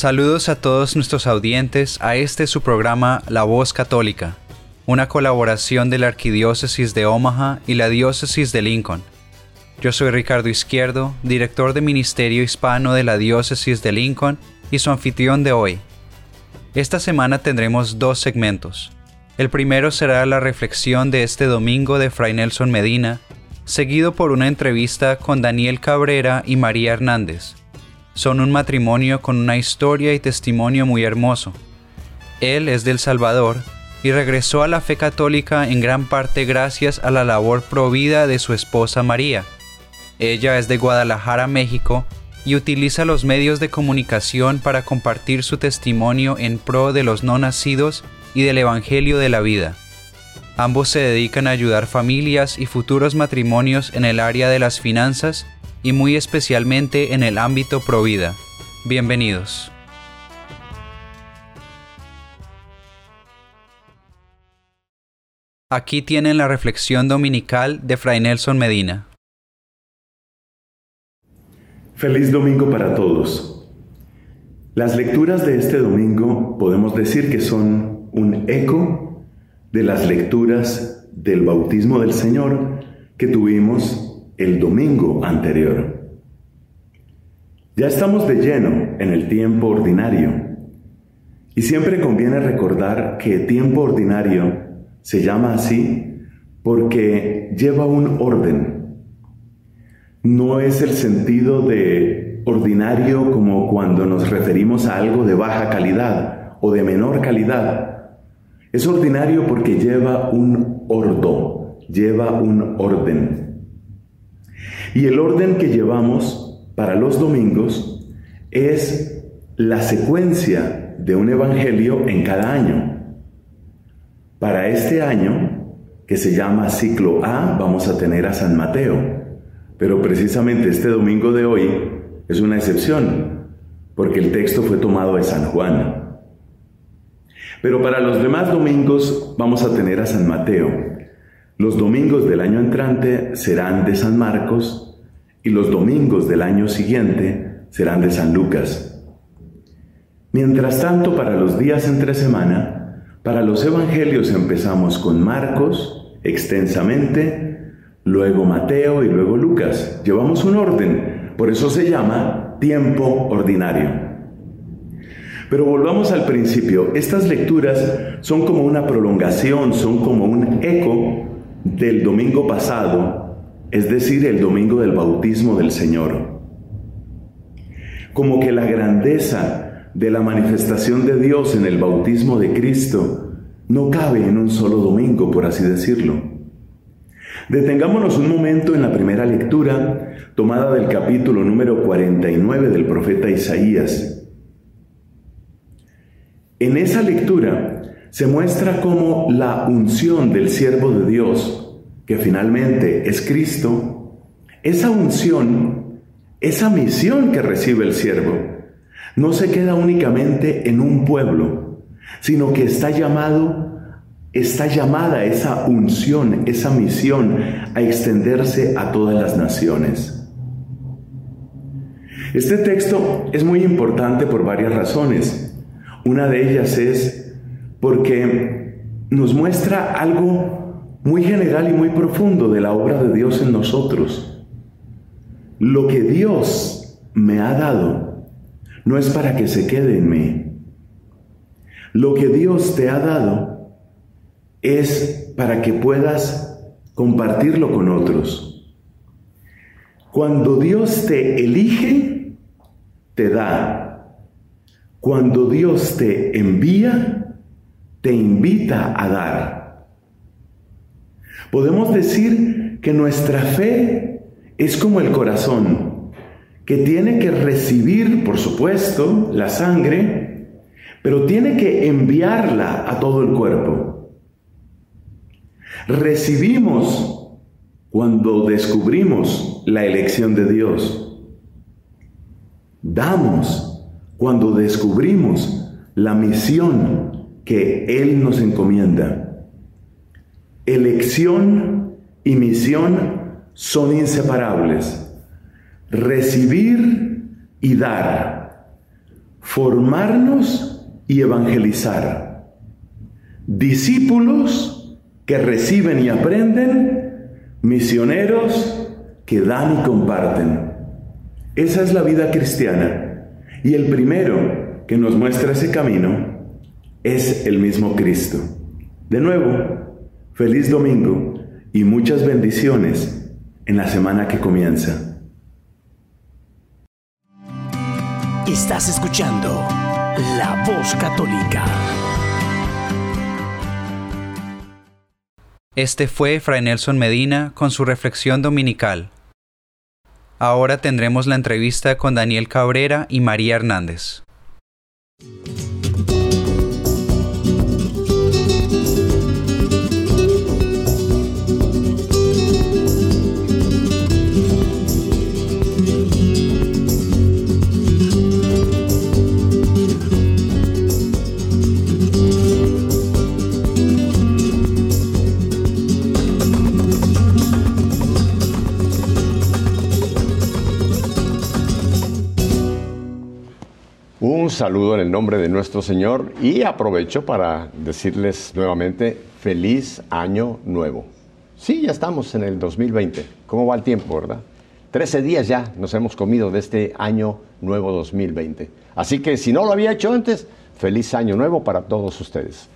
Saludos a todos nuestros audientes a este su programa La Voz Católica, una colaboración de la Arquidiócesis de Omaha y la Diócesis de Lincoln. Yo soy Ricardo Izquierdo, director de Ministerio Hispano de la Diócesis de Lincoln y su anfitrión de hoy. Esta semana tendremos dos segmentos. El primero será la reflexión de este domingo de Fray Nelson Medina, seguido por una entrevista con Daniel Cabrera y María Hernández son un matrimonio con una historia y testimonio muy hermoso. Él es del Salvador y regresó a la fe católica en gran parte gracias a la labor provida de su esposa María. Ella es de Guadalajara, México, y utiliza los medios de comunicación para compartir su testimonio en pro de los no nacidos y del Evangelio de la vida. Ambos se dedican a ayudar familias y futuros matrimonios en el área de las finanzas y muy especialmente en el ámbito provida. Bienvenidos. Aquí tienen la reflexión dominical de Fray Nelson Medina. Feliz domingo para todos. Las lecturas de este domingo podemos decir que son un eco de las lecturas del bautismo del Señor que tuvimos el domingo anterior. Ya estamos de lleno en el tiempo ordinario y siempre conviene recordar que tiempo ordinario se llama así porque lleva un orden. No es el sentido de ordinario como cuando nos referimos a algo de baja calidad o de menor calidad. Es ordinario porque lleva un ordo, lleva un orden. Y el orden que llevamos para los domingos es la secuencia de un evangelio en cada año. Para este año, que se llama ciclo A, vamos a tener a San Mateo. Pero precisamente este domingo de hoy es una excepción, porque el texto fue tomado de San Juan. Pero para los demás domingos vamos a tener a San Mateo. Los domingos del año entrante serán de San Marcos y los domingos del año siguiente serán de San Lucas. Mientras tanto, para los días entre semana, para los evangelios empezamos con Marcos extensamente, luego Mateo y luego Lucas. Llevamos un orden, por eso se llama tiempo ordinario. Pero volvamos al principio, estas lecturas son como una prolongación, son como un eco del domingo pasado, es decir, el domingo del bautismo del Señor. Como que la grandeza de la manifestación de Dios en el bautismo de Cristo no cabe en un solo domingo, por así decirlo. Detengámonos un momento en la primera lectura tomada del capítulo número 49 del profeta Isaías. En esa lectura se muestra como la unción del siervo de Dios, que finalmente es Cristo, esa unción, esa misión que recibe el siervo, no se queda únicamente en un pueblo, sino que está llamado, está llamada esa unción, esa misión a extenderse a todas las naciones. Este texto es muy importante por varias razones. Una de ellas es porque nos muestra algo muy general y muy profundo de la obra de Dios en nosotros. Lo que Dios me ha dado no es para que se quede en mí. Lo que Dios te ha dado es para que puedas compartirlo con otros. Cuando Dios te elige, te da. Cuando Dios te envía, te invita a dar. Podemos decir que nuestra fe es como el corazón, que tiene que recibir, por supuesto, la sangre, pero tiene que enviarla a todo el cuerpo. Recibimos cuando descubrimos la elección de Dios. Damos cuando descubrimos la misión que Él nos encomienda. Elección y misión son inseparables recibir y dar, formarnos y evangelizar, discípulos que reciben y aprenden, misioneros que dan y comparten. Esa es la vida cristiana. Y el primero que nos muestra ese camino es el mismo Cristo. De nuevo, feliz domingo y muchas bendiciones en la semana que comienza. Estás escuchando La Voz Católica. Este fue Fray Nelson Medina con su reflexión dominical. Ahora tendremos la entrevista con Daniel Cabrera y María Hernández. Un saludo en el nombre de nuestro Señor y aprovecho para decirles nuevamente feliz año nuevo. Sí, ya estamos en el 2020. ¿Cómo va el tiempo, verdad? Trece días ya nos hemos comido de este año nuevo 2020. Así que si no lo había hecho antes, feliz año nuevo para todos ustedes.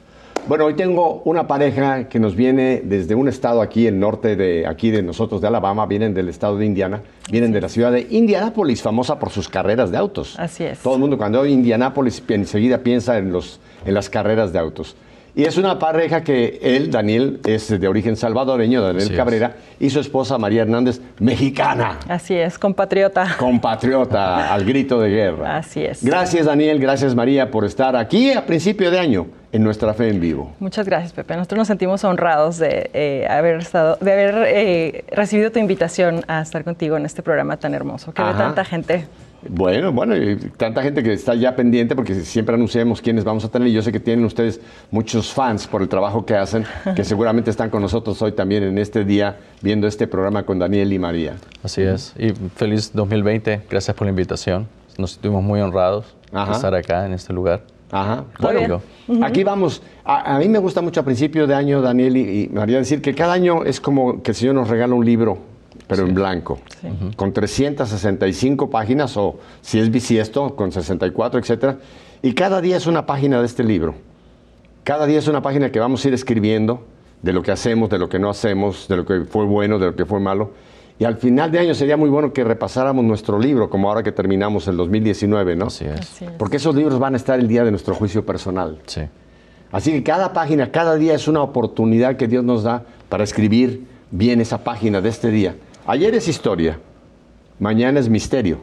Bueno, hoy tengo una pareja que nos viene desde un estado aquí, el norte de aquí de nosotros, de Alabama, vienen del estado de Indiana, vienen de la ciudad de Indianápolis, famosa por sus carreras de autos. Así es. Todo el mundo cuando oye Indianápolis enseguida piensa en, los, en las carreras de autos. Y es una pareja que él, Daniel, es de origen salvadoreño, Daniel Así es. Cabrera, y su esposa María Hernández, mexicana. Así es, compatriota. Compatriota, al grito de guerra. Así es. Gracias Daniel, gracias María por estar aquí a principio de año en nuestra fe en vivo. Muchas gracias, Pepe. Nosotros nos sentimos honrados de eh, haber estado, de haber eh, recibido tu invitación a estar contigo en este programa tan hermoso, que ve tanta gente. Bueno, bueno, y tanta gente que está ya pendiente porque siempre anunciamos quiénes vamos a tener y yo sé que tienen ustedes muchos fans por el trabajo que hacen, que seguramente están con nosotros hoy también en este día viendo este programa con Daniel y María. Así es. Y feliz 2020. Gracias por la invitación. Nos sentimos muy honrados Ajá. de estar acá en este lugar. Ajá. Bueno, Aquí vamos. A, a mí me gusta mucho a principio de año, Daniel y, y María, decir que cada año es como que el Señor nos regala un libro, pero en blanco, con 365 páginas, o si es bisiesto, con 64, etcétera. Y cada día es una página de este libro. Cada día es una página que vamos a ir escribiendo de lo que hacemos, de lo que no hacemos, de lo que fue bueno, de lo que fue malo. Y al final de año sería muy bueno que repasáramos nuestro libro, como ahora que terminamos el 2019, ¿no? Así es. Así es. Porque esos libros van a estar el día de nuestro juicio personal. Sí. Así que cada página, cada día es una oportunidad que Dios nos da para escribir bien esa página de este día. Ayer es historia, mañana es misterio,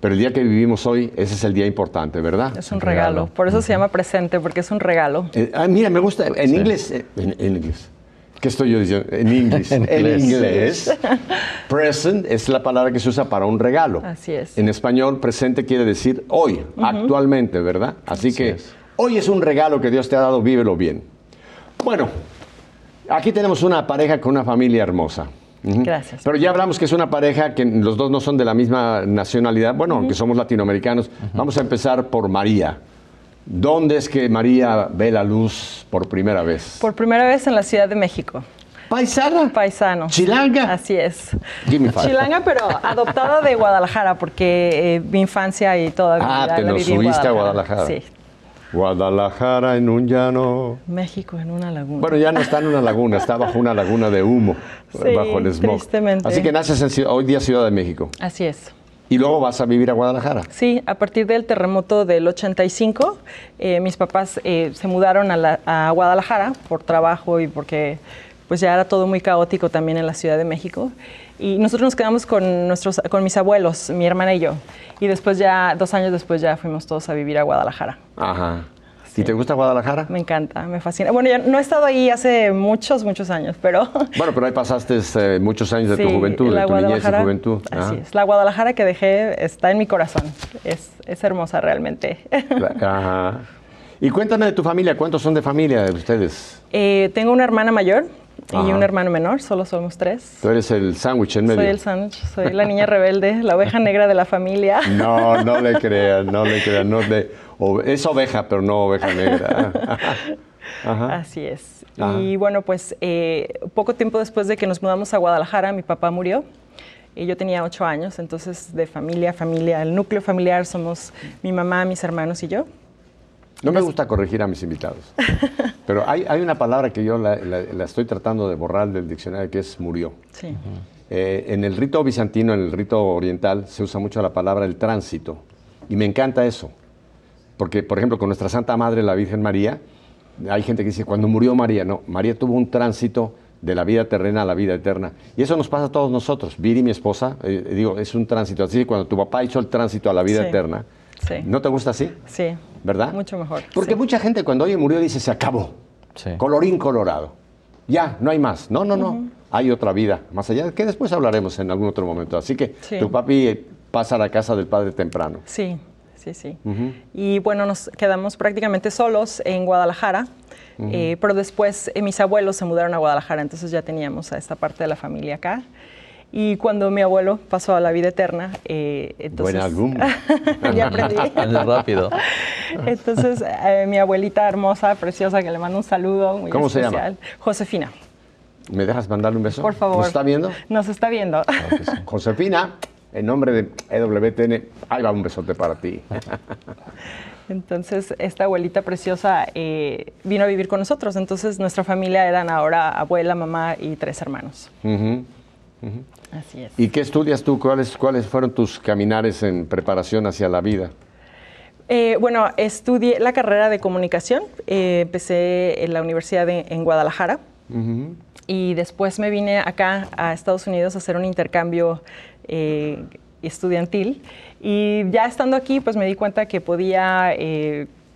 pero el día que vivimos hoy, ese es el día importante, ¿verdad? Es un regalo. Por eso se llama presente, porque es un regalo. Eh, ah, mira, me gusta, en Sí. inglés, eh, en, en inglés. ¿Qué estoy yo diciendo? En inglés. En inglés. inglés, present es la palabra que se usa para un regalo. Así es. En español, presente quiere decir hoy, actualmente, ¿verdad? Así, Así que es. hoy es un regalo que Dios te ha dado, vívelo bien. Bueno, aquí tenemos una pareja con una familia hermosa. Gracias. Pero ya hablamos que es una pareja que los dos no son de la misma nacionalidad, bueno, aunque somos latinoamericanos. Vamos a empezar por María. ¿Dónde es que María ve la luz por primera vez? Por primera vez en la Ciudad de México. Paisana. Paisano. Chilanga. Así es. Chilanga, pero adoptada de Guadalajara, porque eh, mi infancia y toda mi Ah, vida te nos viví en subiste a Guadalajara. Sí. Guadalajara en un llano. México en una laguna. Bueno, ya no está en una laguna, está bajo una laguna de humo, Sí, bajo el smog. tristemente. Así que naces en hoy día Ciudad de México. Así es. Y luego vas a vivir a Guadalajara. Sí, a partir del terremoto del 85, eh, mis papás eh, se mudaron a, la- a Guadalajara por trabajo y porque pues ya era todo muy caótico también en la Ciudad de México. Y nosotros nos quedamos con, nuestros, con mis abuelos, mi hermana y yo. Y después ya, dos años después ya fuimos todos a vivir a Guadalajara. Ajá. ¿Y te gusta Guadalajara? Me encanta, me fascina. Bueno, ya no he estado ahí hace muchos, muchos años, pero... Bueno, pero ahí pasaste eh, muchos años de tu juventud, de tu niñez y juventud. Así es. La Guadalajara que dejé está en mi corazón. Es, es hermosa realmente. Ajá. Y cuéntame de tu familia, ¿cuántos son de familia de ustedes? Eh, tengo una hermana mayor y un hermano menor, solo somos tres. Tú eres el sándwich en medio. Soy el sándwich, soy la niña rebelde, la oveja negra de la familia. No, no le creas, no le creas. No es oveja, pero no oveja negra. Así es. Y bueno, pues eh, poco tiempo después de que nos mudamos a Guadalajara, mi papá murió. Y yo tenía ocho años, entonces de familia, familia, el núcleo familiar somos mi mamá, mis hermanos y yo. No me gusta corregir a mis invitados, pero hay, una palabra que yo la, estoy tratando de borrar del diccionario que es murió. Sí. Eh, en el rito bizantino, en el rito oriental, se usa mucho la palabra el tránsito. Y me encanta eso. Porque, por ejemplo, con nuestra Santa Madre, la Virgen María, hay gente que dice, cuando murió María, no, María tuvo un tránsito de la vida terrena a la vida eterna. Y eso nos pasa a todos nosotros. Viri, mi esposa, eh, digo, es un tránsito. Así que cuando tu papá hizo el tránsito a la vida eterna, ¿no te gusta así? Sí. ¿Verdad? Mucho mejor. Porque mucha gente cuando oye murió dice se acabó. Colorín colorado. Ya, no hay más. No, no, no. Hay otra vida más allá, que después hablaremos en algún otro momento. Así que tu papi pasa a la casa del padre temprano. Sí, sí, sí. Y bueno, nos quedamos prácticamente solos en Guadalajara. Eh, pero después eh, mis abuelos se mudaron a Guadalajara, entonces ya teníamos a esta parte de la familia acá. Y cuando mi abuelo pasó a la vida eterna, eh, entonces... Buen álbum. ya aprendí. rápido. entonces, eh, mi abuelita hermosa, preciosa, que le mando un saludo muy ¿Cómo especial. se llama? Josefina. ¿Me dejas mandarle un beso? Por favor. ¿Nos está viendo? Nos está viendo. Josefina, en nombre de EWTN, ahí va un besote para ti. Entonces, esta abuelita preciosa eh, vino a vivir con nosotros. Entonces, nuestra familia eran ahora abuela, mamá y tres hermanos. Así es. ¿Y qué estudias tú? ¿Cuáles, ¿Cuáles fueron tus caminares en preparación hacia la vida? Eh, bueno, estudié la carrera de comunicación. Eh, empecé en la universidad en Guadalajara. Y después me vine acá a Estados Unidos a hacer un intercambio eh, estudiantil. Y ya estando aquí, pues me di cuenta que podía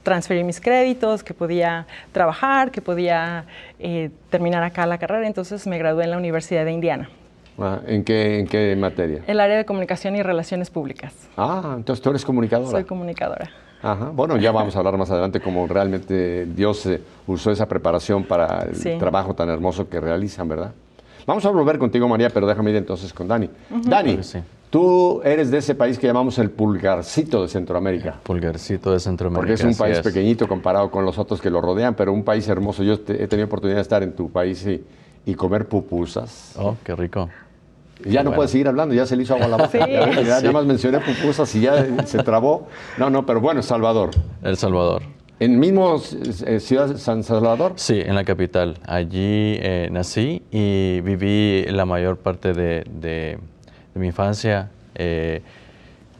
transferir mis créditos, que podía trabajar, que podía terminar acá la carrera. Entonces me gradué en la Universidad de Indiana. Ah, ¿en, qué, ¿En qué materia? El área de comunicación y relaciones públicas. Ah, entonces tú eres comunicadora. Soy comunicadora. Ajá. Bueno, ya vamos a hablar más adelante cómo realmente Dios eh, usó esa preparación para el trabajo tan hermoso que realizan, ¿verdad? Vamos a volver contigo, María, pero déjame ir entonces con Dani. Dani, tú eres de ese país que llamamos el pulgarcito de Centroamérica. pulgarcito de Centroamérica. Porque es un país pequeñito comparado con los otros que lo rodean, pero un país hermoso. Yo he tenido oportunidad de estar en tu país y, y comer pupusas. Oh, qué rico. Ya no puede seguir hablando, ya se le hizo agua a la boca. ya, más mencioné pupusas y ya se trabó. No, no, pero bueno, Salvador. El Salvador. ¿En mismo eh, ciudad San Salvador? Sí, en la capital. Allí eh, nací y viví la mayor parte de, de, mi infancia. Eh,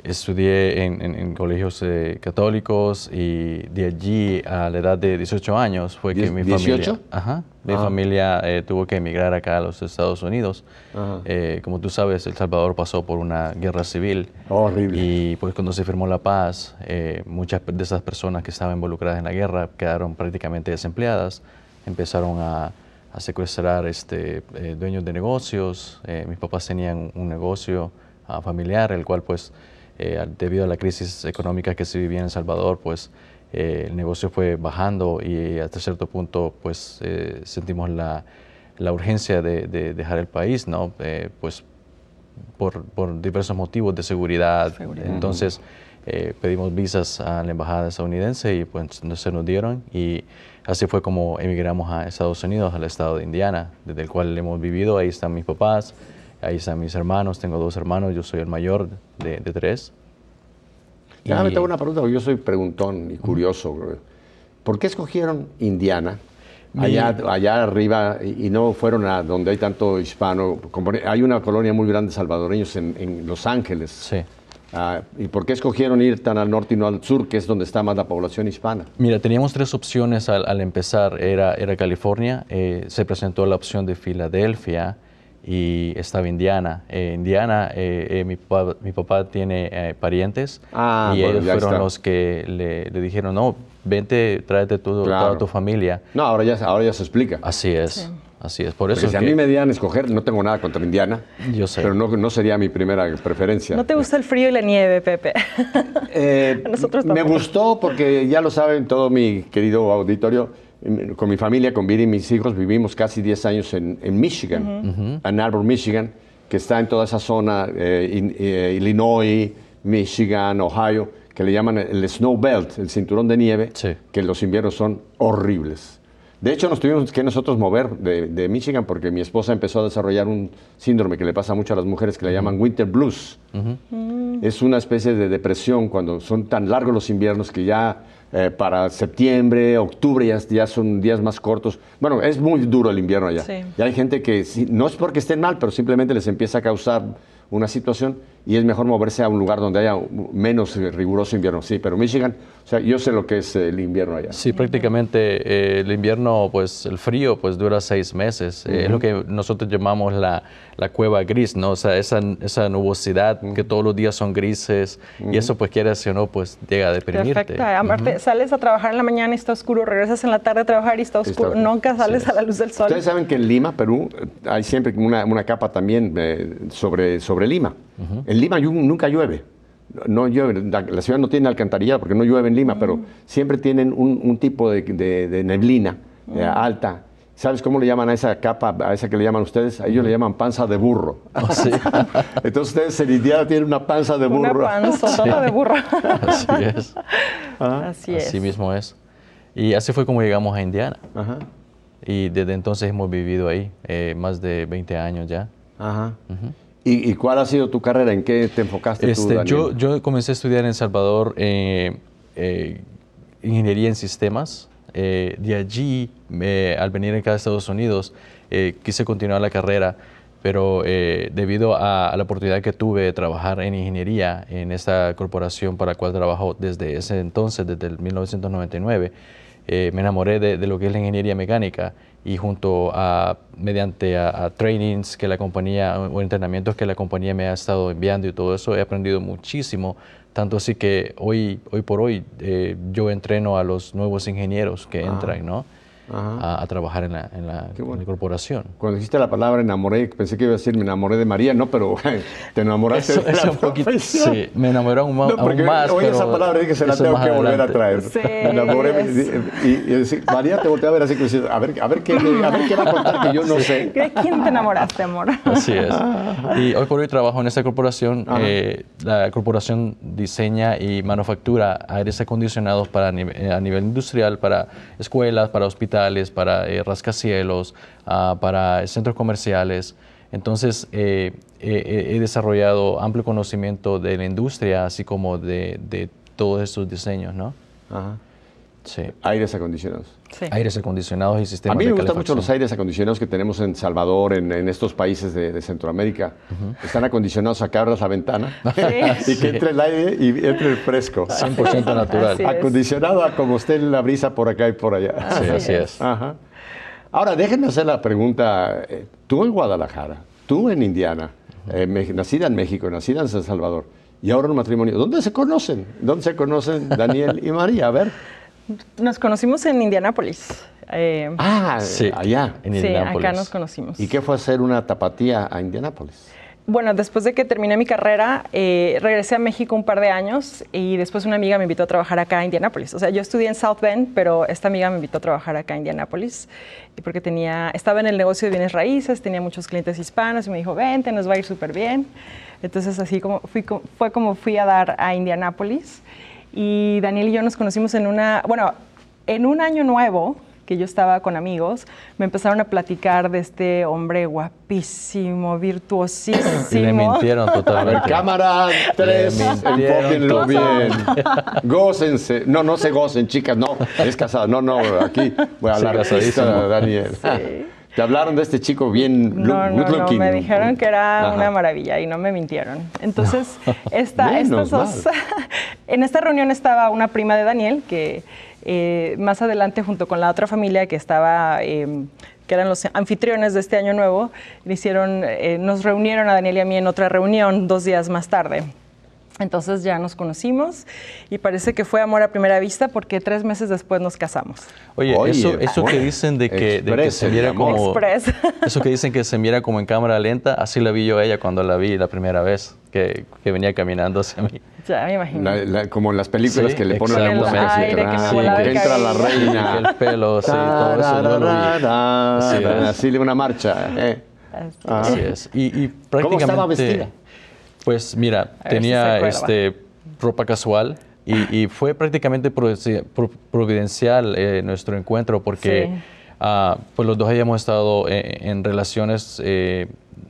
estudié en, colegios eh, católicos y de allí a la edad de 18 años fue que mi familia, ajá, mi ah. familia eh, tuvo que emigrar acá a los Estados Unidos. Eh, como tú sabes, El Salvador pasó por una guerra civil. horrible. Y pues cuando se firmó la paz, muchas de esas personas que estaban involucradas en la guerra quedaron prácticamente desempleadas, empezaron a, a secuestrar este, dueños de negocios. mis papás tenían un negocio ah, familiar, el cual pues eh, debido a la crisis económica que se vivía en El Salvador, pues eh, el negocio fue bajando y hasta cierto punto pues eh, sentimos la, la, urgencia de, dejar el país, ¿no? pues por, por, diversos motivos de seguridad. Entonces pedimos visas a la embajada estadounidense y pues no se nos dieron y así fue como emigramos a Estados Unidos, al estado de Indiana, desde el cual hemos vivido. Ahí están mis papás, Ahí están mis hermanos, tengo dos hermanos, yo soy el mayor de, tres. Ya me tengo una pregunta, porque yo soy preguntón y curioso. ¿Por qué escogieron Indiana? Allá, allá arriba y, no fueron a donde hay tanto hispano. Hay una colonia muy grande de salvadoreños en, Los Ángeles. Sí. Ah, ¿Y por qué escogieron ir tan al norte y no al sur, que es donde está más la población hispana? Mira, teníamos tres opciones al, al empezar. Era, era California, eh, se presentó la opción de Filadelfia y estaba Indiana. Eh, Indiana, eh, eh, mi, papá, mi papá tiene eh, parientes Ah, y bueno, ellos fueron está. los que le, le dijeron, no, vente, tráete todo- Claro. toda tu familia. No, ahora ya, ahora ya se explica. Así es, así es. Por eso Porque es si a que- mí me dieran escoger, no tengo nada contra Indiana, Yo sé. pero no, no sería mi primera preferencia. ¿No te gusta el frío y la nieve, Pepe? Eh, A nosotros me gustó porque ya lo saben todo mi querido auditorio, con mi familia, con Viri y mis hijos, vivimos casi 10 años en, en Michigan, Ann Arbor, Michigan, que está en toda esa zona, eh, in- eh, Illinois, Michigan, Ohio, que le llaman el Snow Belt, el cinturón de nieve, Sí. que los inviernos son horribles. De hecho, nos tuvimos que nosotros mover de, de Michigan porque mi esposa empezó a desarrollar un síndrome que le pasa mucho a las mujeres que le llaman winter blues. Es una especie de depresión cuando son tan largos los inviernos que ya eh, para septiembre, octubre ya, ya son días más cortos. Bueno, es muy duro el invierno allá. Sí. Y hay gente que no es porque estén mal, pero simplemente les empieza a causar una situación y es mejor moverse a un lugar donde haya menos riguroso invierno. Sí, pero Michigan, o sea, yo sé lo que es el invierno allá. Sí, prácticamente eh, el invierno, pues el frío, pues dura seis meses. Eh, es lo que nosotros llamamos la, la cueva gris, ¿no? O sea, esa, esa nubosidad que todos los días son grises y eso, pues quieras o no, pues llega a deprimirte. Perfecto. Aparte, sales a trabajar en la mañana y está oscuro, regresas en la tarde a trabajar y está Está oscuro. oscuro. Nunca sales a la luz del sol. Ustedes saben que en Lima, Perú, eh, hay siempre una, una capa también eh, sobre, sobre Lima. En Lima nunca llueve. No llueve. La, la ciudad no tiene alcantarillado porque no llueve en Lima, pero siempre tienen un, un tipo de, de- de neblina eh, alta. ¿Sabes cómo le llaman a esa capa, a esa que le llaman ustedes? A ellos le llaman panza de burro. Sí. Entonces ustedes en Indiana tienen una panza de Una burro. panzotota de burro. Así es. Así es. Así mismo es. Y así fue como llegamos a Indiana. Ajá, Y desde entonces hemos vivido ahí, eh, más de 20 años ya. ajá. ¿Y, y cuál ha sido tu carrera? ¿En qué te enfocaste tú, Este, Daniel? yo, yo comencé a estudiar en El Salvador eh, eh, ingeniería en sistemas. Eh, de allí, al venir acá a Estados Unidos, eh, quise continuar la carrera, pero eh, debido a, a la oportunidad que tuve de trabajar en ingeniería en esta corporación para la cual trabajo desde ese entonces, desde el 1999, eh, me enamoré de, de lo que es la ingeniería mecánica y junto a, mediante a, a trainings que la compañía o entrenamientos que la compañía me ha estado enviando y todo eso, he aprendido muchísimo, tanto así que hoy, hoy por hoy eh, yo entreno a los nuevos ingenieros que entran, ¿no? A, a trabajar en la, en la- bueno. en la corporación. Cuando dijiste la palabra enamoré, pensé que iba a decir me enamoré de María, no, pero te enamoraste Eso, de eso la un poquito, sí, me enamoré aún, No, porque aún más. oí esa palabra dije, se la tengo que volver a adelante. traer. Sí, Me enamoré y, y- y decir, María te volteé a ver así, decir, a ver, a ver, qué, a ver qué va a contar que yo no sé. ¿De quién te enamoraste, amor? Así es. Y hoy por hoy trabajo en esta corporación. Eh, la corporación diseña y manufactura aires acondicionados para nive- eh, a nivel industrial, para escuelas, para hospitales, para eh, rascacielos, ah, para centros comerciales. Entonces, eh, eh, he desarrollado amplio conocimiento de la industria, así como de, de todos estos diseños, ¿no? Ajá. Sí. Aires acondicionados. Sí. Aires acondicionados y A sistemas mí me gustan mucho los aires acondicionados que tenemos en Salvador, en, en estos países de, de Centroamérica. Están acondicionados a que abras la ventana y que entre el aire y entre el fresco. 100% natural. Acondicionado a como esté la brisa por acá y por allá. Sí, Así así es. es. Ajá. Ahora, déjenme hacer la pregunta. eh, Tú en Guadalajara, tú en Indiana, eh, me- nacida en México, nacida en San Salvador, y ahora un matrimonio. ¿Dónde se conocen? ¿Dónde se conocen Daniel y María? A ver. Nos conocimos en Indianápolis. Eh, Ah, Sí, allá. en sí, Indianápolis. acá nos conocimos. ¿Y qué fue hacer una tapatía a Indianápolis? Bueno, después de que terminé mi carrera, eh, regresé a México un par de años y después una amiga me invitó a trabajar acá a Indianápolis. O sea, yo estudié en South Bend, pero esta amiga me invitó a trabajar acá a Indianápolis y porque tenía, estaba en el negocio de bienes raíces, tenía muchos clientes hispanos y me dijo, vente, nos va a ir súper bien. Entonces así como fui, fue como fui a dar a Indianápolis y Daniel y yo nos conocimos en una, bueno, en un año nuevo que yo estaba con amigos, me empezaron a platicar de este hombre guapísimo, virtuosísimo. Y le mintieron totalmente. cámara 3, Le mintieron enfóquenlo bien. Gócense. No, no se gocen, chicas, no. Es casado. No, no, aquí, bueno, Sí, artista casadísimo. Daniel. Te hablaron de este chico bien No, no, good no, looking. me dijeron que era Ajá. una maravilla y no me mintieron. Entonces, esta, Menos estas dos, en esta reunión estaba una prima de Daniel que eh, más adelante junto con la otra familia que estaba, eh, que eran los anfitriones de este año nuevo, hicieron, eh, nos reunieron a Daniel y a mí en otra reunión dos días más tarde. Entonces ya nos conocimos y parece que fue amor a primera vista porque tres meses después nos casamos. Oye, Oye, eso, eso que dicen de que, de que se amor. como... Express. Eso que dicen que se mira como en cámara lenta, así la vi yo a ella cuando la vi la primera vez, que, que venía caminando hacia mí. Ya me imagino. La- la- como en las películas Sí, que le ponen la música. aire que ah, el que entra la reina. El pelo, sí, todo eso yo lo vi. Así es. Así de una marcha. eh. Así. Ah. Así es. Y, y ¿Cómo prácticamente... estaba vestida? Pues mira, A ver si tenía este, ropa casual y, y fue prácticamente providenci- pro- providencial eh, nuestro encuentro porque Sí. ah, pues los dos habíamos estado en, en relaciones eh,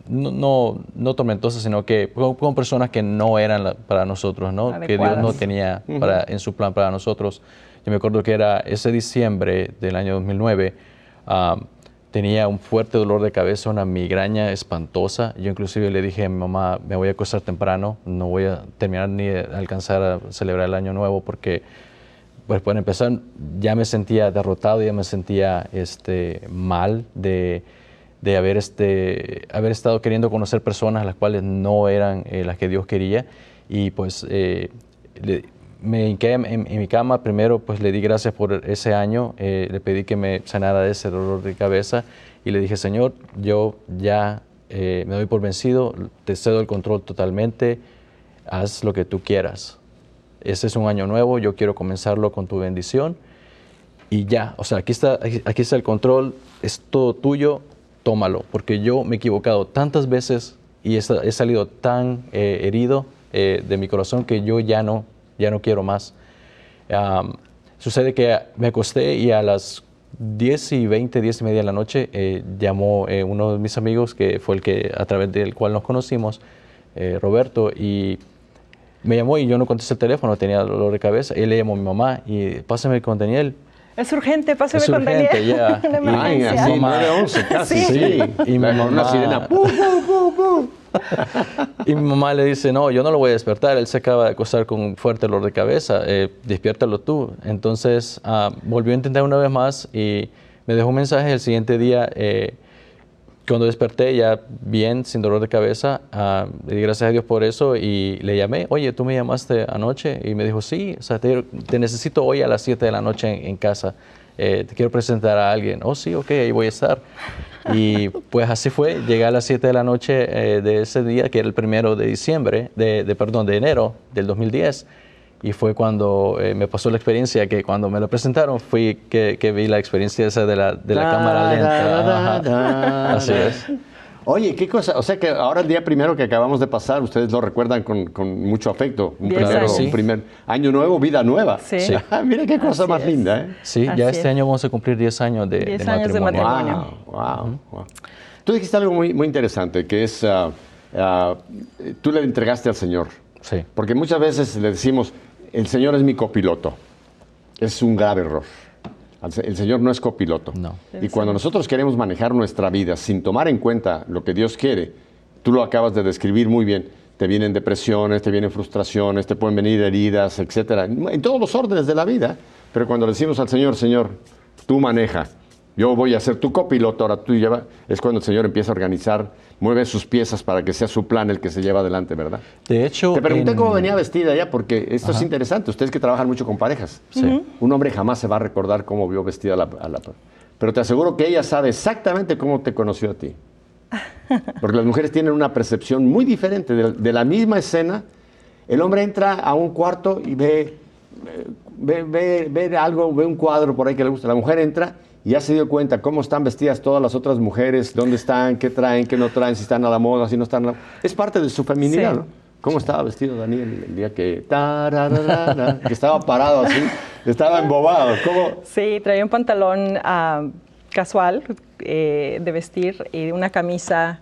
no, no, no tormentosas, sino que con, con personas que no eran la- para nosotros, ¿no? que Dios no tenía para, en su plan para nosotros. Yo me acuerdo que era ese diciembre del año 2009. ah, tenía un fuerte dolor de cabeza, una migraña espantosa. Yo inclusive le dije a mi mamá, me voy a acostar temprano, no voy a terminar ni alcanzar a celebrar el año nuevo porque, pues para empezar, ya me sentía derrotado, ya me sentía este, mal de, de haber, este, haber estado queriendo conocer personas las cuales no eran eh, las que Dios quería. Y pues eh, le- me hinqué en, en- mi cama, primero pues le di gracias por ese año, eh, le pedí que me sanara de ese dolor de cabeza y le dije, Señor, yo ya eh, me doy por vencido, te cedo el control totalmente, haz lo que tú quieras. Ese es un año nuevo, yo quiero comenzarlo con tu bendición. Y ya, o sea, aquí está, aquí, está el control, es todo tuyo, tómalo, porque yo me he equivocado tantas veces y he salido tan eh, herido eh, de mi corazón que yo ya no, ya no quiero más. Am, sucede que me acosté y a las 10 y 20, 10 y media de la noche eh, llamó eh, uno de mis amigos, que fue el que a través del cual nos conocimos, eh, Roberto, y me llamó y yo no contesté el teléfono, tenía dolor de cabeza. Él le llamó a mi mamá y pásame con Daniel. Es urgente, pásame Es con urgente, Daniel. ya. Una Ay, así, Mamá. 911 casi. Sí. Sí. Y La- con una mamá- sirena. ¡pum, pum, pum, pum! Y mi mamá le dice, no, yo no lo voy a despertar, él se acaba de acostar con un fuerte dolor de cabeza, eh, despiértalo tú. Entonces ah, volvió a intentar una vez más y me dejó un mensaje el siguiente día. eh, cuando desperté ya bien, sin dolor de cabeza, ah, le di gracias a Dios por eso y le llamé, oye, tú me llamaste anoche y me dijo, sí, o sea, te, te necesito hoy a las 7 de la noche en, en casa, Eh, te quiero presentar a alguien. Oh, sí, ok, ahí voy a estar. Y pues así fue, llegué a las 7 de la noche eh, de ese día, que era el primero de diciembre, de, de, perdón, de enero del 2010. Y fue cuando eh, me pasó la experiencia que cuando me lo presentaron fui que, que vi la experiencia esa de la, de la cámara lenta. Ajá. Así es. Oye, qué cosa, o sea que ahora el día primero que acabamos de pasar, ustedes lo recuerdan con, con mucho afecto. Un, Diez primero, años. un primer año nuevo, vida nueva. Sí. Sí. Mira qué cosa Así más es. linda, ¿eh? Sí, Así ya este es. año vamos a cumplir 10 años de, 10 años de matrimonio. matrimonio. Wow, wow, wow. Tú dijiste algo muy, muy interesante, que es, ah, ah, tú le entregaste al Señor. Sí. Porque muchas veces le decimos, el Señor es mi copiloto. Es un grave error. El Señor no es copiloto. No. Y cuando nosotros queremos manejar nuestra vida sin tomar en cuenta lo que Dios quiere, tú lo acabas de describir muy bien. Te vienen depresiones, te vienen frustraciones, te pueden venir heridas, etcétera, en todos los órdenes de la vida. Pero cuando le decimos al Señor, Señor, tú maneja, yo voy a ser tu copiloto, ahora tú lleva, es cuando el Señor empieza a organizar, mueve sus piezas para que sea su plan el que se lleva adelante, ¿verdad? De hecho, Te pregunté en- cómo venía vestida ella, porque esto es interesante. Ustedes que trabajan mucho con parejas. Sí. Un hombre jamás se va a recordar cómo vio vestida a la, a la- Pero te aseguro que ella sabe exactamente cómo te conoció a ti. Porque las mujeres tienen una percepción muy diferente de, de la misma escena. El hombre entra a un cuarto y ve, ve, ve- ve algo, ve un cuadro por ahí que le gusta. La mujer entra y ya se dio cuenta cómo están vestidas todas las otras mujeres, dónde están, qué traen, qué no traen, si están a la moda, si no están a la Es parte de su feminidad, Sí. ¿no? ¿Cómo estaba vestido Daniel el día que, estaba parado así? Estaba embobado. ¿Cómo? Sí, traía un pantalón ah, casual eh, de vestir y una camisa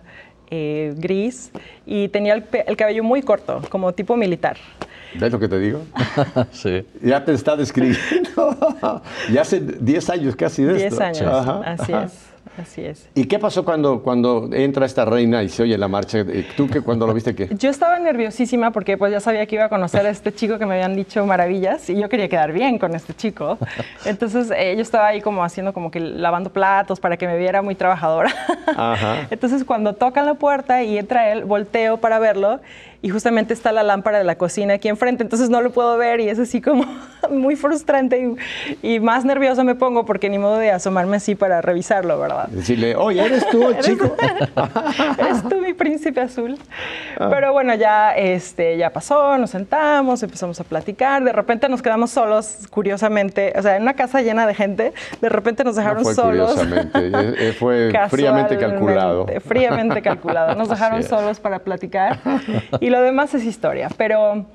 eh, gris y tenía el, el cabello muy corto, como tipo militar. ¿Ves lo que te digo? sí. Ya te está describiendo. ya hace 10 años casi de 10 esto. años, Ajá, así ajá. es. Así es. ¿Y qué pasó cuando, cuando entra esta reina y se oye la marcha? Eh, ¿Tú que cuando lo viste qué? Yo estaba nerviosísima porque pues ya sabía que iba a conocer a este chico que me habían dicho maravillas y yo quería quedar bien con este chico. Entonces eh, yo estaba ahí como haciendo como que lavando platos para que me viera muy trabajadora. Ajá. Entonces cuando tocan la puerta y entra él, volteo para verlo y justamente está la lámpara de la cocina aquí enfrente, entonces no lo puedo ver y es así como muy frustrante y, y más nerviosa me pongo porque ni modo de asomarme así para revisarlo, ¿verdad? Decirle, oye, ¿eres tú, chico? Eres tú mi príncipe azul. Pero bueno, ya, este, ya pasó, nos sentamos, empezamos a platicar. De repente nos quedamos solos, curiosamente. O sea, en una casa llena de gente, de repente nos dejaron No fue solos. curiosamente, eh, eh, fue fríamente calculado. Fríamente calculado. Nos dejaron solos para platicar. Y lo demás es historia. Pero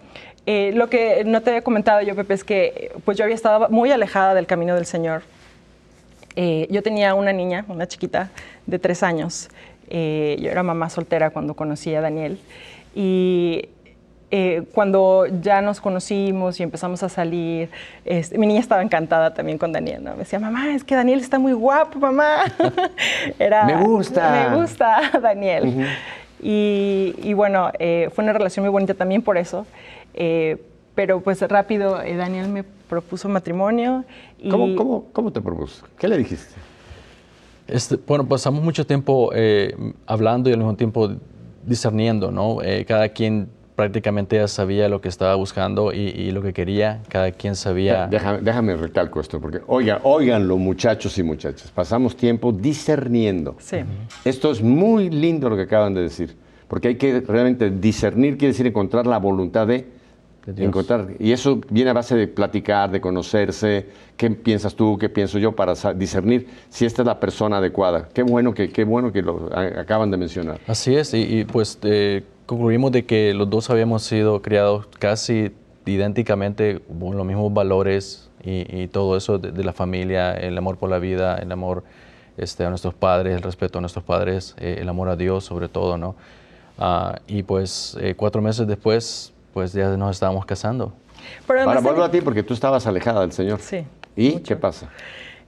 eh, lo que no te había comentado yo, Pepe, es que pues yo había estado muy alejada del camino del Señor. Eh, yo tenía una niña, una chiquita de tres años. Eh, yo era mamá soltera cuando conocí a Daniel. Y cuando ya nos conocimos y empezamos a salir, este, mi niña estaba encantada también con Daniel. ¿no? Me decía, mamá, es que Daniel está muy guapo, mamá. Era, Me gusta. Me gusta Daniel. Y, y bueno, eh, fue una relación muy bonita también por eso. Eh, pero pues rápido eh, Daniel me propuso matrimonio. Y ¿Cómo, cómo, ¿Cómo te propuso? ¿Qué le dijiste? Este, bueno, pasamos mucho tiempo eh, hablando y al mismo tiempo discerniendo, ¿no? Eh, cada quien prácticamente ya sabía lo que estaba buscando y, y lo que quería, cada quien sabía... Déjame, déjame recalco esto, porque oigan, óiganlo muchachos y muchachas, pasamos tiempo discerniendo. Sí. Esto es muy lindo lo que acaban de decir, porque hay que realmente discernir, quiere decir encontrar la voluntad de, encontrar. Y eso viene a base de platicar, de conocerse, qué piensas tú, qué pienso yo, para discernir si esta es la persona adecuada. Qué bueno que, qué bueno que lo acaban de mencionar. Así es, y, y, pues eh, concluimos de que los dos habíamos sido criados casi idénticamente con los mismos valores y, y todo eso de, de la familia, el amor por la vida, el amor este, a nuestros padres, el respeto a nuestros padres, eh, el amor a Dios sobre todo, ¿no? Ah, y pues eh, cuatro meses después, pues ya nos estábamos casando. Pero Ahora además vuelvo a ti porque tú estabas alejada del Señor. Sí, ¿Y mucho. qué pasa?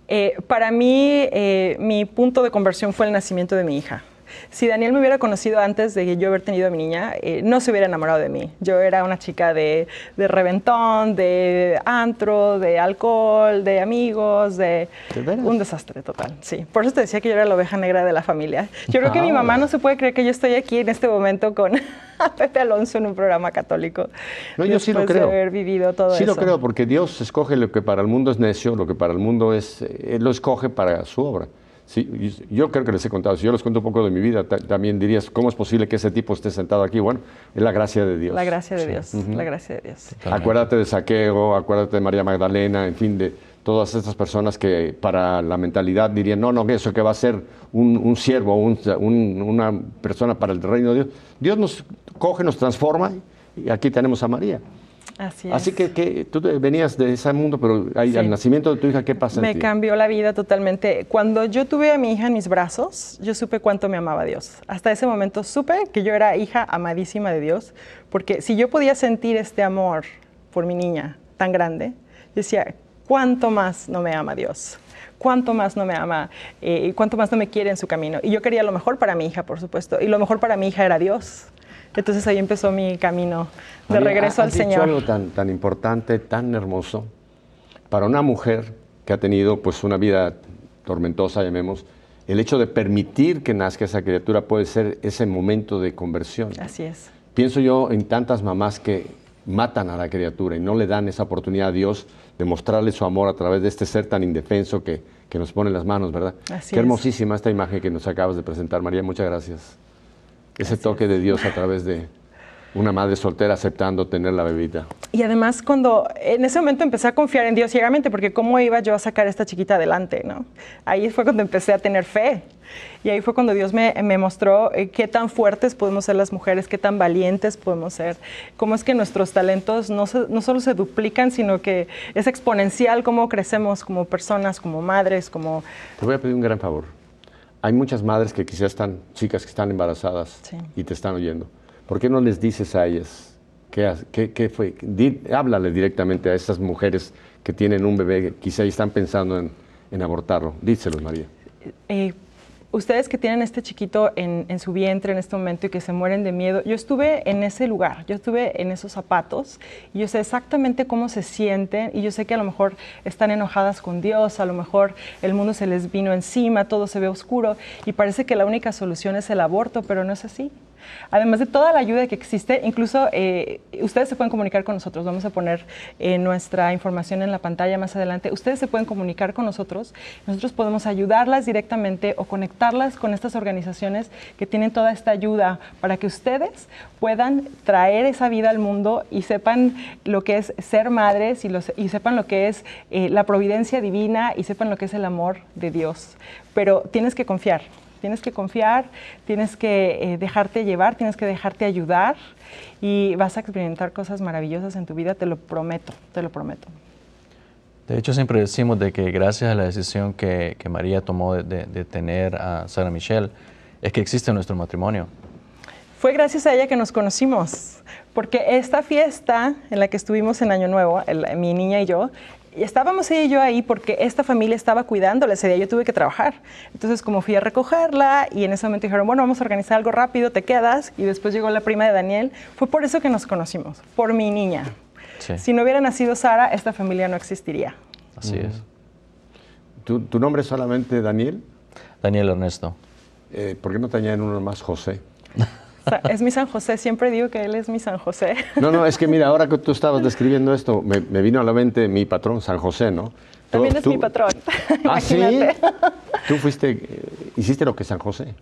Eh, para mí, eh, mi punto de conversión fue el nacimiento de mi hija. Si Daniel me hubiera conocido antes de yo haber tenido a mi niña, eh, no se hubiera enamorado de mí. Yo era una chica de, de reventón, de antro, de alcohol, de amigos, de... ¿De? Un desastre total, sí. Por eso te decía que yo era la oveja negra de la familia. Yo creo que mi mamá no se puede creer que yo estoy aquí en este momento con Pepe Alonso en un programa católico. No, yo sí lo después de creo. haber vivido todo sí eso. lo creo, porque Dios escoge lo que para el mundo es necio, lo que para el mundo es, eh, Él lo escoge para su obra. Sí, y yo creo que les he contado, si yo les cuento un poco de mi vida, ta- también dirías, ¿cómo es posible que ese tipo esté sentado aquí? Bueno, es la gracia de Dios. La gracia de Dios, la gracia de Dios. Acuérdate de Saqueo, acuérdate de María Magdalena, en fin, de todas estas personas que para la mentalidad dirían, no, no, eso que va a ser un, un siervo, un- un- una persona para el reino de Dios. Dios nos coge, nos transforma y aquí tenemos a María. Así es. Así que, que tú venías de ese mundo, pero ahí, Sí. al nacimiento de tu hija, ¿qué pasa en Me ti? cambió la vida totalmente. Cuando yo tuve a mi hija en mis brazos, yo supe cuánto me amaba Dios. Hasta ese momento supe que yo era hija amadísima de Dios, porque si yo podía sentir este amor por mi niña tan grande, decía, ¿cuánto más no me ama Dios? ¿Cuánto más no me ama? eh, y ¿Cuánto más no me quiere en su camino? Y yo quería lo mejor para mi hija, por supuesto. Y lo mejor para mi hija era Dios. Entonces ahí empezó mi camino de María, regreso has al dicho Señor. algo tan, tan importante, tan hermoso, para una mujer que ha tenido pues una vida tormentosa, llamemos, el hecho de permitir que nazca esa criatura puede ser ese momento de conversión. Así es. Pienso yo en tantas mamás que matan a la criatura y no le dan esa oportunidad a Dios de mostrarle su amor a través de este ser tan indefenso que, que nos pone en las manos, ¿verdad? Así Qué es. hermosísima esta imagen que nos acabas de presentar, María, muchas gracias. Ese toque de Dios a través de una madre soltera aceptando tener la bebita. Y además cuando en ese momento empecé a confiar en Dios ciegamente, porque cómo iba yo a sacar a esta chiquita adelante, ¿no? Ahí fue cuando empecé a tener fe. Y ahí fue cuando Dios me, me mostró eh, qué tan fuertes podemos ser las mujeres, qué tan valientes podemos ser, cómo es que nuestros talentos no, se- no solo se duplican, sino que es exponencial cómo crecemos como personas, como madres, como... Te voy a pedir un gran favor. Hay muchas madres que quizás están, chicas que están embarazadas Sí. y te están oyendo. ¿Por qué no les dices a ellas qué, qué- qué fue? Di- háblale directamente a esas mujeres que tienen un bebé, quizá y están pensando en, en abortarlo. Díselos, María. eh, ustedes que tienen este chiquito en, su vientre en este momento y que se mueren de miedo, yo estuve en ese lugar, yo estuve en esos zapatos y yo sé exactamente cómo se sienten y yo sé que a lo mejor están enojadas con Dios, a lo mejor el mundo se les vino encima, todo se ve oscuro y parece que la única solución es el aborto, pero no es así. Además de toda la ayuda que existe, incluso eh, ustedes se pueden comunicar con nosotros. Vamos a poner eh, nuestra información en la pantalla más adelante. Ustedes se pueden comunicar con nosotros. Nosotros podemos ayudarlas directamente o conectarlas con estas organizaciones que tienen toda esta ayuda para que ustedes puedan traer esa vida al mundo y sepan lo que es ser madres y, sepan lo que es eh, la providencia divina y sepan lo que es el amor de Dios. Pero tienes que confiar. Tienes que confiar, tienes que eh, dejarte llevar, tienes que dejarte ayudar y vas a experimentar cosas maravillosas en tu vida, te lo prometo, te lo prometo. De hecho, siempre decimos de que gracias a la decisión que, que María tomó de, de, tener a Sara Michelle, es que existe nuestro matrimonio. Fue gracias a ella que nos conocimos, porque esta fiesta en la que estuvimos en Año Nuevo, el, mi niña y yo, y estábamos ella y yo ahí porque esta familia estaba cuidándola ese día, yo tuve que trabajar. Entonces, como fui a recogerla y en ese momento dijeron, bueno, vamos a organizar algo rápido, te quedas. Y después llegó la prima de Daniel. Fue por eso que nos conocimos, por mi niña. Si no hubiera nacido Sara, esta familia no existiría. Así es. ¿Tu, ¿Tu, nombre es solamente Daniel? Daniel Ernesto. Eh, ¿Por qué no te añaden uno más José? Es mi San José, siempre digo que él es mi San José. No, no, es que mira, ahora que tú estabas describiendo esto, me, me vino a la mente mi patrón, San José, ¿no? También es mi patrón. ¿Ah, sí? Tú fuiste, eh, hiciste lo que San José.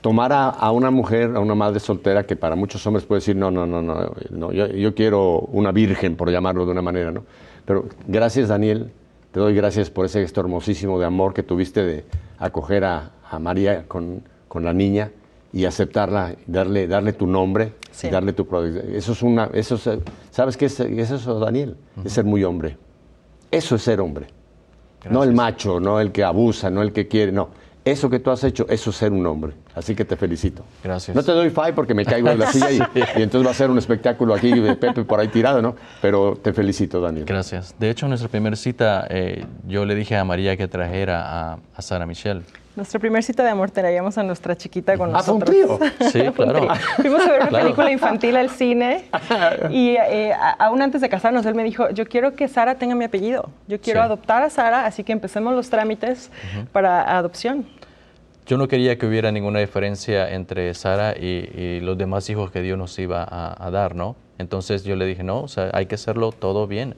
Tomar a, a, una mujer, a una madre soltera, que para muchos hombres puede decir, no, no, no, no, no yo, yo quiero una virgen, por llamarlo de una manera, ¿no? Pero gracias, Daniel, te doy gracias por ese gesto hermosísimo de amor que tuviste de acoger a, a María con, con la niña y aceptarla, darle, darle tu nombre, sí. darle tu Eso es una, eso es, ¿sabes qué es, es eso, Daniel? Uh -huh. Es ser muy hombre. Eso es ser hombre. Gracias. No el macho, no el que abusa, no el que quiere, no. Eso que tú has hecho, eso es ser un hombre. Así que te felicito. Gracias. No te doy five porque me caigo de la silla y, y, entonces va a ser un espectáculo aquí de Pepe por ahí tirado, ¿no? Pero te felicito, Daniel. Gracias. De hecho, en nuestra primera cita, eh, yo le dije a María que trajera a, a Sara Michelle. Nuestra primera cita de amor traíamos a nuestra chiquita con ¿Ah, nosotros. trío? Sí, claro. Fuimos a ver una claro. película infantil al cine y eh, aún antes de casarnos él me dijo, yo quiero que Sara tenga mi apellido, yo quiero sí. adoptar a Sara, así que empecemos los trámites uh -huh. para adopción. Yo no quería que hubiera ninguna diferencia entre Sara y, y los demás hijos que Dios nos iba a, a, dar, ¿no? Entonces yo le dije, no, o sea, hay que hacerlo todo bien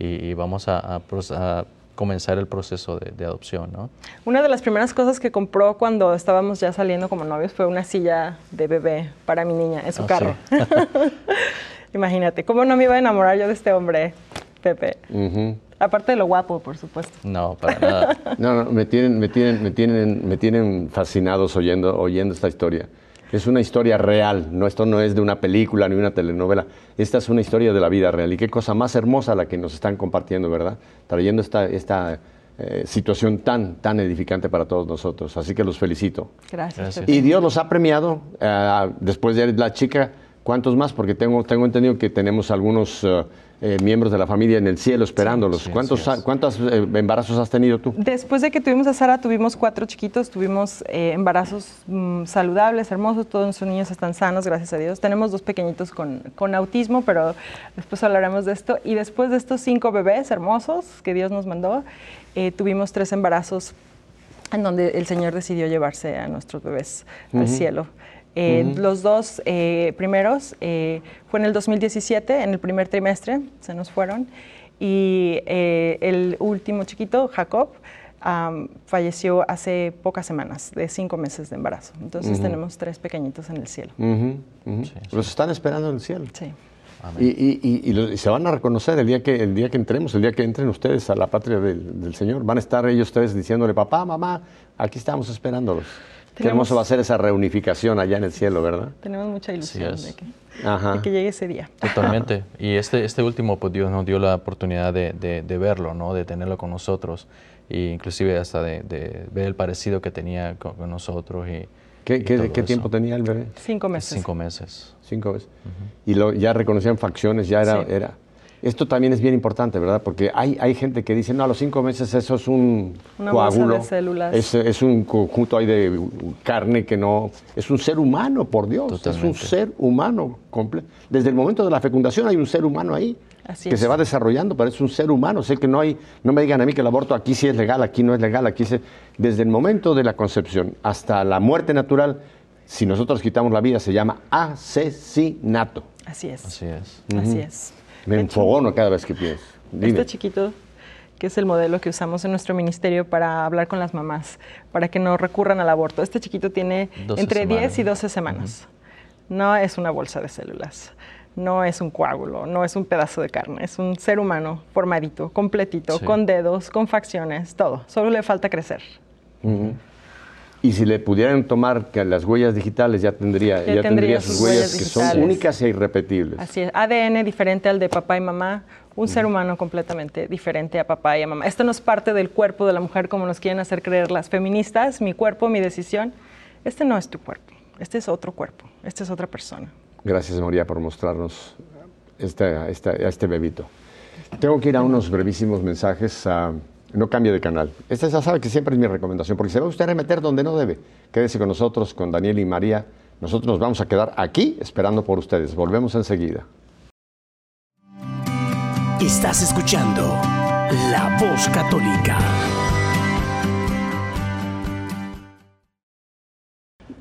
y, y vamos a, a comenzar el proceso de, de, adopción, ¿no? Una de las primeras cosas que compró cuando estábamos ya saliendo como novios fue una silla de bebé para mi niña en su Ah, carro. sí. Imagínate, ¿cómo no me iba a enamorar yo de este hombre, Pepe? Uh -huh. Aparte de lo guapo, por supuesto. No, para nada. no, no, me tienen, me tienen, me tienen, me tienen fascinados oyendo, oyendo esta historia. Es una historia real, no, esto no es de una película ni una telenovela, esta es una historia de la vida real. Y qué cosa más hermosa la que nos están compartiendo, ¿verdad? Trayendo esta, esta eh, situación tan, tan edificante para todos nosotros. Así que los felicito. Gracias. Gracias. Y Dios los ha premiado, uh, después de la chica, ¿cuántos más? Porque tengo, tengo entendido que tenemos algunos... Uh, eh, miembros de la familia en el cielo esperándolos. Sí, sí, ¿Cuántos, ¿Cuántos eh, embarazos has tenido tú? Después de que tuvimos a Sara, tuvimos cuatro chiquitos, tuvimos eh, embarazos mmm, saludables, hermosos, todos nuestros niños están sanos, gracias a Dios. Tenemos dos pequeñitos con, con, autismo, pero después hablaremos de esto. Y después de estos cinco bebés hermosos que Dios nos mandó, eh, tuvimos tres embarazos en donde el Señor decidió llevarse a nuestros bebés uh -huh. al cielo. Eh, uh -huh. Los dos eh, primeros eh, fue en el 2017, en el primer trimestre, se nos fueron. Y eh, el último chiquito, Jacob, um, falleció hace pocas semanas, de cinco meses de embarazo. Entonces uh -huh. tenemos tres pequeñitos en el cielo. Sí, sí. Los están esperando en el cielo. Sí. Y, y, y, y, se van a reconocer el día, que, el día que entremos, el día que entren ustedes a la patria del, del Señor. Van a estar ellos ustedes diciéndole, papá, mamá, aquí estamos esperándolos. Qué hermoso va a ser esa reunificación allá en el cielo, ¿verdad? Tenemos mucha ilusión de que, de que, llegue ese día. Totalmente. Y este, este último, pues Dios nos dio la oportunidad de, de, de verlo, ¿no? De tenerlo con nosotros. E inclusive hasta de, de, ver el parecido que tenía con, con nosotros. Y, ¿Qué, qué, ¿qué tiempo tenía el bebé? Cinco meses. Cinco meses. Cinco meses. Uh -huh. Y lo, ya reconocían facciones, ya era... Sí. era esto también es bien importante, ¿verdad? Porque hay, hay gente que dice, no, a los cinco meses eso es un Una bolsa coágulo. de células. Es, es un conjunto ahí de carne que no... Es un ser humano, por Dios. Es un ser humano completo. Desde el momento de la fecundación hay un ser humano ahí. Así que es. se va desarrollando, pero es un ser humano. Sé que no hay, no me digan a mí que el aborto aquí sí es legal, aquí no es legal, aquí se... Desde el momento de la concepción hasta la muerte natural, si nosotros quitamos la vida, se llama asesinato. Así es. Así es. Así es. Me enfogono cada vez que pienso. Dime. Este chiquito, que es el modelo que usamos en nuestro ministerio para hablar con las mamás, para que no recurran al aborto. Este chiquito tiene 12 entre 10 y semanas. 12 semanas. No es una bolsa de células, no es un coágulo, no es un pedazo de carne, es un ser humano formadito, completito, Sí. con dedos, con facciones, todo. Solo le falta crecer. Y si le pudieran tomar que las huellas digitales, ya tendría, Ya ya tendría tendría sus sus huellas, huellas que son únicas e irrepetibles. Así es, ADN diferente al de papá y mamá, un ser humano completamente diferente a papá y a mamá. Esto no es parte del cuerpo de la mujer como nos quieren hacer creer las feministas, mi cuerpo, mi decisión. Este no es tu cuerpo, este es otro cuerpo, esta es otra persona. Gracias, María, por mostrarnos este, este, a este bebito. Tengo que ir a unos brevísimos mensajes. ah, no cambie de canal. Esta ya sabe que siempre es mi recomendación, porque se va usted a meter donde no debe. Quédese con nosotros, con Daniel y María. Nosotros nos vamos a quedar aquí esperando por ustedes. Volvemos enseguida. Estás escuchando La Voz Católica.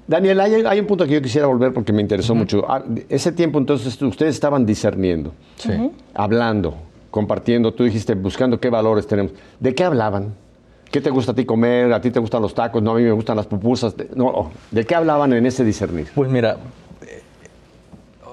Daniel, hay, hay un punto que yo quisiera volver porque me interesó mucho. Ah, ese tiempo entonces ustedes estaban discerniendo, Sí. hablando, compartiendo. Tú dijiste buscando qué valores tenemos. ¿De qué hablaban? ¿Qué te gusta a ti comer? ¿A ti te gustan los tacos? No, a mí me gustan las pupusas. De- No, ¿de qué hablaban en ese discernir? Pues mira, eh,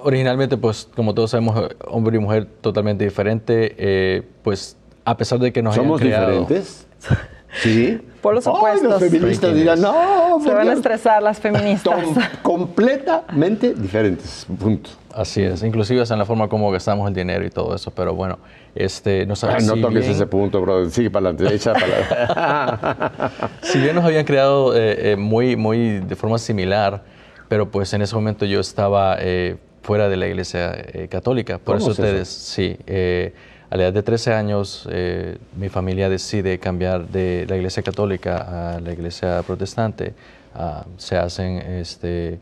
originalmente, pues como todos sabemos, hombre y mujer totalmente diferente. eh, pues a pesar de que nos ¿Somos hayan creado, diferentes? Sí. Por los Ay, opuestos. los feministas dirán, no, Se van a Dios". estresar las feministas. Tom- completamente diferentes. Punto. Así es, inclusive hasta en la forma como gastamos el dinero y todo eso, pero bueno, este, no Ay, sabes no si toques bien- ese punto, brother. Sigue para adelante. Echa para adelante. Si bien nos habían creado eh, eh, muy, muy de forma similar, pero pues en ese momento yo estaba eh, fuera de la iglesia eh, católica. Por ¿Cómo eso es eso? ustedes, sí, eh, a la edad de 13 años, eh, mi familia decide cambiar de la iglesia católica a la iglesia protestante. Ah, se hacen este, eh,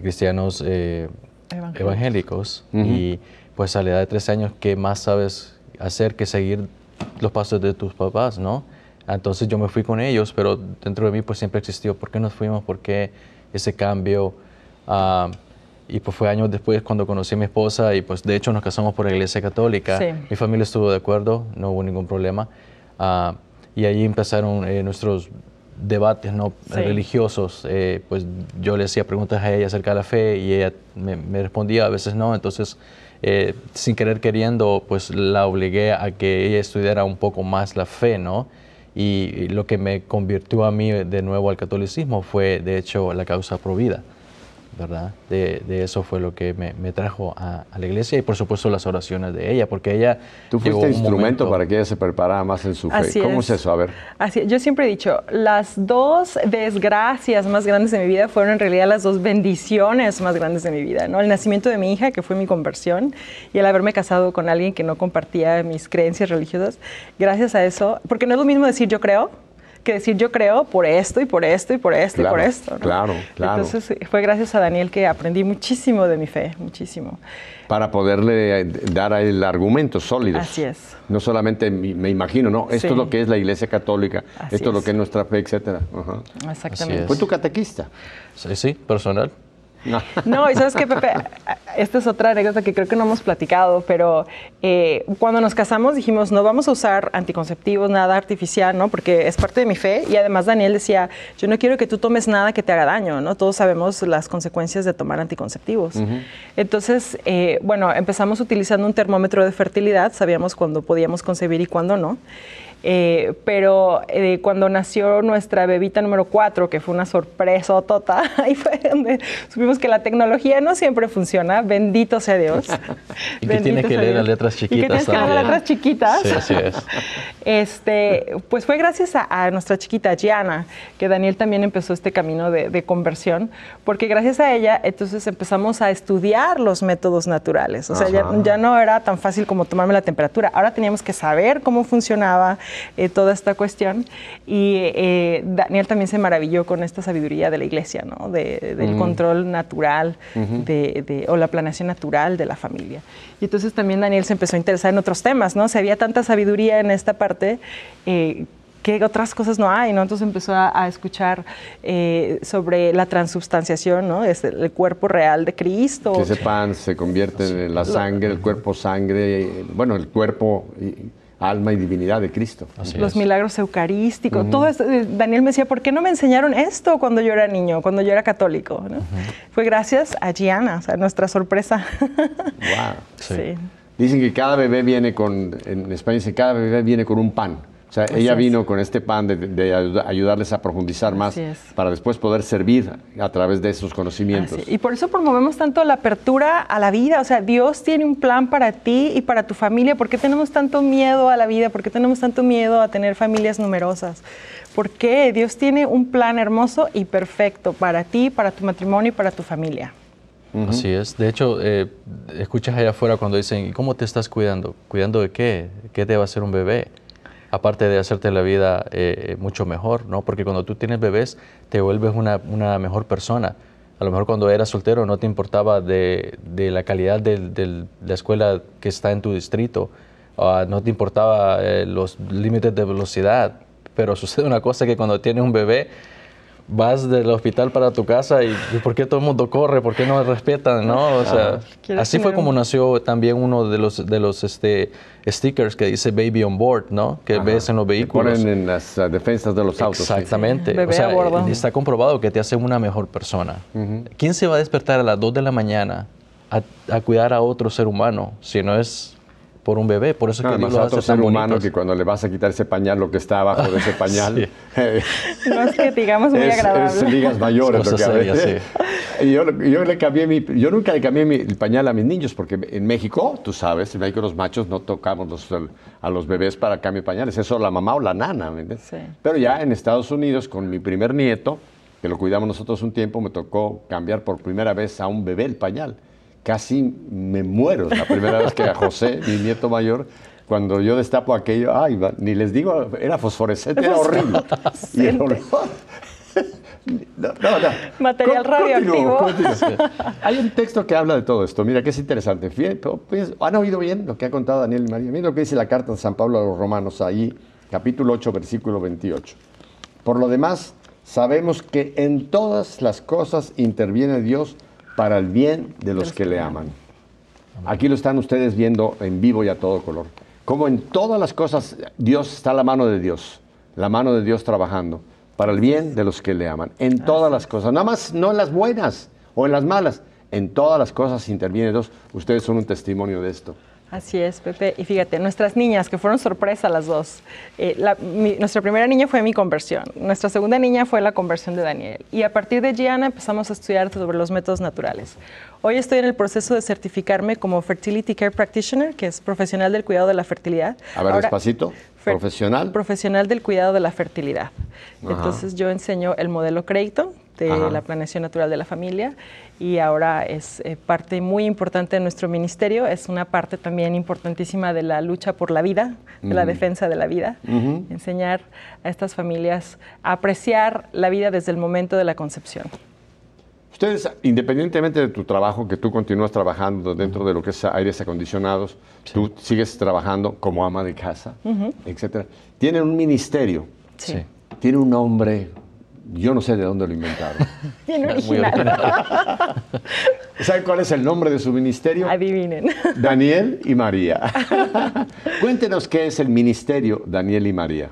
cristianos eh, Evangélicos. evangélicos y pues a la edad de 13 años, ¿qué más sabes hacer que seguir los pasos de tus papás, no? Entonces yo me fui con ellos, pero dentro de mí pues siempre existió, ¿por qué nos fuimos? ¿Por qué ese cambio? Ah, y pues fue años después cuando conocí a mi esposa y pues de hecho nos casamos por la iglesia católica. Sí. Mi familia estuvo de acuerdo, no hubo ningún problema. Ah, y ahí empezaron eh, nuestros debates ¿no? Sí. religiosos. Eh, pues yo le hacía preguntas a ella acerca de la fe y ella me, me respondía, a veces no. Entonces, eh, sin querer queriendo, pues la obligué a que ella estudiara un poco más la fe, ¿no? Y, y lo que me convirtió a mí de nuevo al catolicismo fue, de hecho, la causa provida. ¿Verdad? De, de eso fue lo que me, me trajo a, a la iglesia y por supuesto las oraciones de ella, porque ella... Tú fuiste instrumento momento- para que ella se preparara más en su fe. Así ¿Cómo es. es eso? A ver. Así, yo siempre he dicho, las dos desgracias más grandes de mi vida fueron en realidad las dos bendiciones más grandes de mi vida, ¿no? El nacimiento de mi hija, que fue mi conversión, y el haberme casado con alguien que no compartía mis creencias religiosas. Gracias a eso, porque no es lo mismo decir yo creo que decir yo creo por esto y por esto y por esto y por esto. ¿no? claro, claro. Entonces fue gracias a Daniel que aprendí muchísimo de mi fe, muchísimo. Para poderle eh, dar a él argumentos sólidos. Así es. No solamente me imagino, no, esto Sí. es lo que es la iglesia católica, Así esto es lo que es nuestra fe, etcétera. Ajá. Exactamente. es. Fue tu catequista. Sí, sí, personal. No, y sabes qué, Pepe, esta es otra anécdota que creo que no hemos platicado, pero eh, cuando nos casamos dijimos, no vamos a usar anticonceptivos, nada artificial, ¿no? Porque es parte de mi fe. Y además Daniel decía, yo no quiero que tú tomes nada que te haga daño, ¿no? Todos sabemos las consecuencias de tomar anticonceptivos. Entonces, eh, bueno, empezamos utilizando un termómetro de fertilidad, sabíamos cuándo podíamos concebir y cuándo no. Eh, pero eh, cuando nació nuestra bebita número 4, que fue una sorpresa tota, ahí fue donde supimos que la tecnología no siempre funciona bendito sea Dios. y que tiene que leer las letras chiquitas. Y que tienes que leer las letras chiquitas. Sí, así es. Este, pues fue gracias a, nuestra chiquita Gianna que Daniel también empezó este camino de, conversión, porque gracias a ella entonces empezamos a estudiar los métodos naturales. O sea, ya, no era tan fácil como tomarme la temperatura. Ahora teníamos que saber cómo funcionaba eh, toda esta cuestión. Y eh, Daniel también se maravilló con esta sabiduría de la iglesia, ¿no? del control natural de, o la planeación natural de la familia. Y entonces también Daniel se empezó a interesar en otros temas, ¿no? Si había tanta sabiduría en esta parte, eh, ¿qué otras cosas no hay? ¿no? Entonces empezó a, escuchar eh, sobre la transubstanciación, ¿no? Es el cuerpo real de Cristo. Que ese pan se convierte en la sangre, el cuerpo sangre, bueno, el cuerpo alma y divinidad de Cristo. los milagros eucarísticos, todo esto. Eh, Daniel me decía, ¿por qué no me enseñaron esto cuando yo era niño, cuando yo era católico? Fue gracias a Gianna, o sea, nuestra sorpresa. Wow. Sí. Dicen que cada bebé viene con, en España dice, cada bebé viene con un pan. O sea, ella vino con este pan de, ayudarles a profundizar más para después poder servir a través de esos conocimientos. Y por eso promovemos tanto la apertura a la vida. O sea, Dios tiene un plan para ti y para tu familia. ¿Por qué tenemos tanto miedo a la vida? ¿Por qué tenemos tanto miedo a tener familias numerosas? ¿Por qué? Dios tiene un plan hermoso y perfecto para ti, para tu matrimonio y para tu familia. Así es. De hecho, eh, escuchas allá afuera cuando dicen, ¿cómo te estás cuidando? ¿Cuidando de qué? ¿Qué te va a hacer un bebé? Aparte de hacerte la vida eh, mucho mejor, ¿no? Porque cuando tú tienes bebés te vuelves una, mejor persona. A lo mejor cuando eras soltero no te importaba de, la calidad de, la escuela que está en tu distrito, no te importaba eh, los límites de velocidad, pero sucede una cosa que cuando tienes un bebé, vas del hospital para tu casa y, ¿por qué todo el mundo corre? ¿Por qué no respetan? ¿no? O sea, así fue como nació también uno de los, de los este, stickers que dice Baby on Board, ¿no? Que ves en los vehículos. ponen en las uh, defensas de los autos. Exactamente. O sea, está comprobado que te hace una mejor persona. ¿Quién se va a despertar a las 2 de la mañana a, a cuidar a otro ser humano si no es por un bebé. Por eso es que lo hace ser humano que cuando le vas a quitar ese pañal, lo que está abajo de ese pañal. no es que digamos muy agradable. Es ligas mayores. Lo que y yo, yo, le cambié mi, yo nunca le cambié mi, el pañal a mis niños, porque en México, tú sabes, en México los machos no tocamos los, a los bebés para cambiar pañales. Eso la mamá o la nana. Sí. Pero ya en Estados Unidos, con mi primer nieto, que lo cuidamos nosotros un tiempo, me tocó cambiar por primera vez a un bebé el pañal casi me muero la primera vez que a José, mi nieto mayor, cuando yo destapo aquello, ay, ni les digo, era fosforescente, era horrible. Y el olor, no, no, no. Material radioactivo. Hay un texto que habla de todo esto. Mira, que es interesante. Pues, ¿Han oído bien lo que ha contado Daniel y María? Mira lo que dice la carta de San Pablo a los Romanos, ahí, capítulo 8, versículo 28. Por lo demás, sabemos que en todas las cosas interviene Dios para el bien de los que le aman. Aquí lo están ustedes viendo en vivo y a todo color. Como en todas las cosas, Dios está la mano de Dios, la mano de Dios trabajando para el bien de los que le aman. En todas las cosas, nada más no en las buenas o en las malas, en todas las cosas interviene Dios. Ustedes son un testimonio de esto. Así es, Pepe. Y fíjate, nuestras niñas, que fueron sorpresa las dos. Eh, nuestra primera niña fue mi conversión. Nuestra segunda niña fue la conversión de Daniel. Y a partir de Gianna empezamos a estudiar sobre los métodos naturales. Hoy estoy en el proceso de certificarme como Fertility Care Practitioner, que es profesional del cuidado de la fertilidad. A ver, despacito. Profesional. Profesional del cuidado de la fertilidad. Entonces yo enseño el modelo Creighton de la planeación natural de la familia y ahora es eh, parte muy importante de nuestro ministerio, es una parte también importantísima de la lucha por la vida, de la defensa de la vida, enseñar a estas familias a apreciar la vida desde el momento de la concepción. Ustedes, independientemente de tu trabajo, que tú continúas trabajando dentro de lo que es aires acondicionados, tú sigues trabajando como ama de casa, etcétera. Tienen un ministerio. Sí. Tiene un nombre yo no sé de dónde lo inventaron. Bien original. ¿Saben cuál es el nombre de su ministerio? Adivinen. Daniel y María. Cuéntenos qué es el ministerio Daniel y María.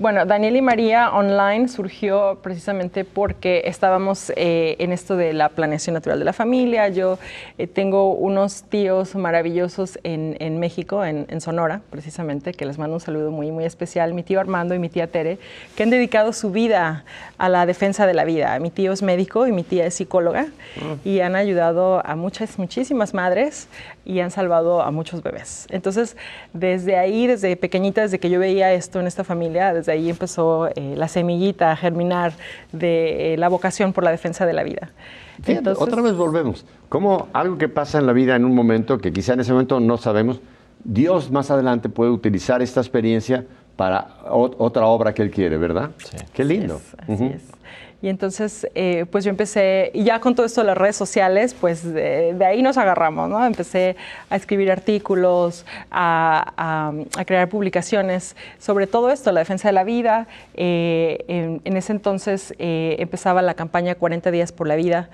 Bueno, Daniel y María Online surgió precisamente porque estábamos eh, en esto de la planeación natural de la familia. Yo eh, tengo unos tíos maravillosos en, en México, en, en, Sonora, precisamente, que les mando un saludo muy, muy especial. Mi tío Armando y mi tía Tere, que han dedicado su vida a la defensa de la vida. Mi tío es médico y mi tía es psicóloga mm. y han ayudado a muchas, muchísimas madres y han salvado a muchos bebés. Entonces, desde ahí, desde pequeñita, desde que yo veía esto en esta familia, desde ahí empezó eh, la semillita a germinar de eh, la vocación por la defensa de la vida. Entonces, otra vez volvemos. Como algo que pasa en la vida en un momento que quizá en ese momento no sabemos, Dios más adelante puede utilizar esta experiencia para otra obra que Él quiere, ¿verdad? Sí. Qué lindo. Así es. Y entonces, eh, pues yo empecé, y ya con todo esto de las redes sociales, pues de, ahí nos agarramos, ¿no? Empecé a escribir artículos, a, crear publicaciones sobre todo esto, la defensa de la vida. Eh, en, ese entonces eh, empezaba la campaña 40 días por la vida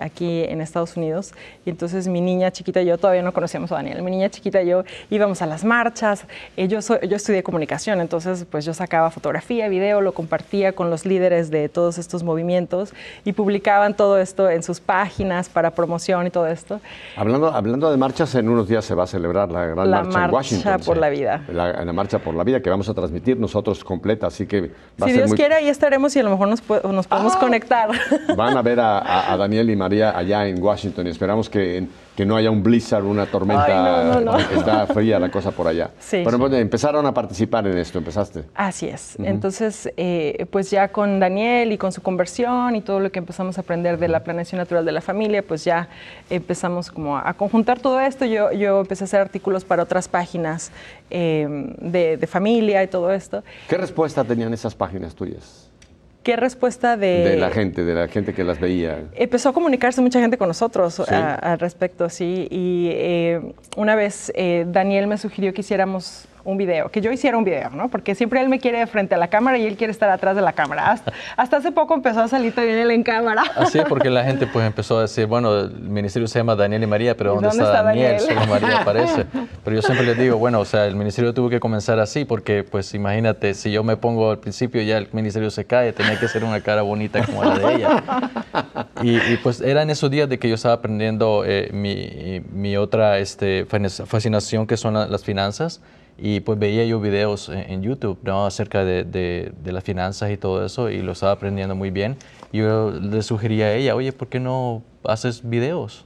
aquí en Estados Unidos. Y entonces mi niña chiquita y yo, todavía no conocíamos a Daniel, mi niña chiquita y yo íbamos a las marchas. yo, yo estudié comunicación, entonces pues yo sacaba fotografía, video, lo compartía con los líderes de todos estos movimientos y publicaban todo esto en sus páginas para promoción y todo esto. Hablando, hablando de marchas, en unos días se va a celebrar la gran marcha, en Washington. La marcha por la vida. La, la, marcha por la vida que vamos a transmitir nosotros completa, así que va Si a ser Dios quiere, ahí estaremos y a lo mejor nos, nos podemos ah. conectar. Van a ver a, a Daniel y María allá en Washington y esperamos que que no haya un blizzard, una tormenta, está fría la cosa por allá. Sí. Pero empezaron a participar en esto, empezaste. Así es. Entonces, eh, pues ya con Daniel y con su conversión y todo lo que empezamos a aprender de la planeación natural de la familia, pues ya empezamos como a, conjuntar todo esto. Yo, yo empecé a hacer artículos para otras páginas eh, de, de familia y todo esto. ¿Qué respuesta tenían esas páginas tuyas? ¿Qué respuesta de... De la gente, de la gente que las veía. Empezó a comunicarse mucha gente con nosotros al respecto, sí. Y eh, una vez eh, Daniel me sugirió que hiciéramos un video, que yo hiciera un video, ¿no? Porque siempre él me quiere frente a la cámara y él quiere estar atrás de la cámara. Hasta, hace poco empezó a salir también él en cámara. Así es, porque la gente pues empezó a decir, bueno, el ministerio se llama Daniel y María, pero ¿dónde, está, Daniel? Solo María aparece. Pero yo siempre les digo, bueno, o sea, el ministerio tuvo que comenzar así, porque pues imagínate, si yo me pongo al principio ya el ministerio se cae, tenía que ser una cara bonita como la de ella. Y, pues era en esos días de que yo estaba aprendiendo eh, mi, mi, otra este, fascinación que son las finanzas y pues veía yo videos en, YouTube ¿no? acerca de, de, las finanzas y todo eso y lo estaba aprendiendo muy bien. Yo le sugería a ella, oye, ¿por qué no haces videos?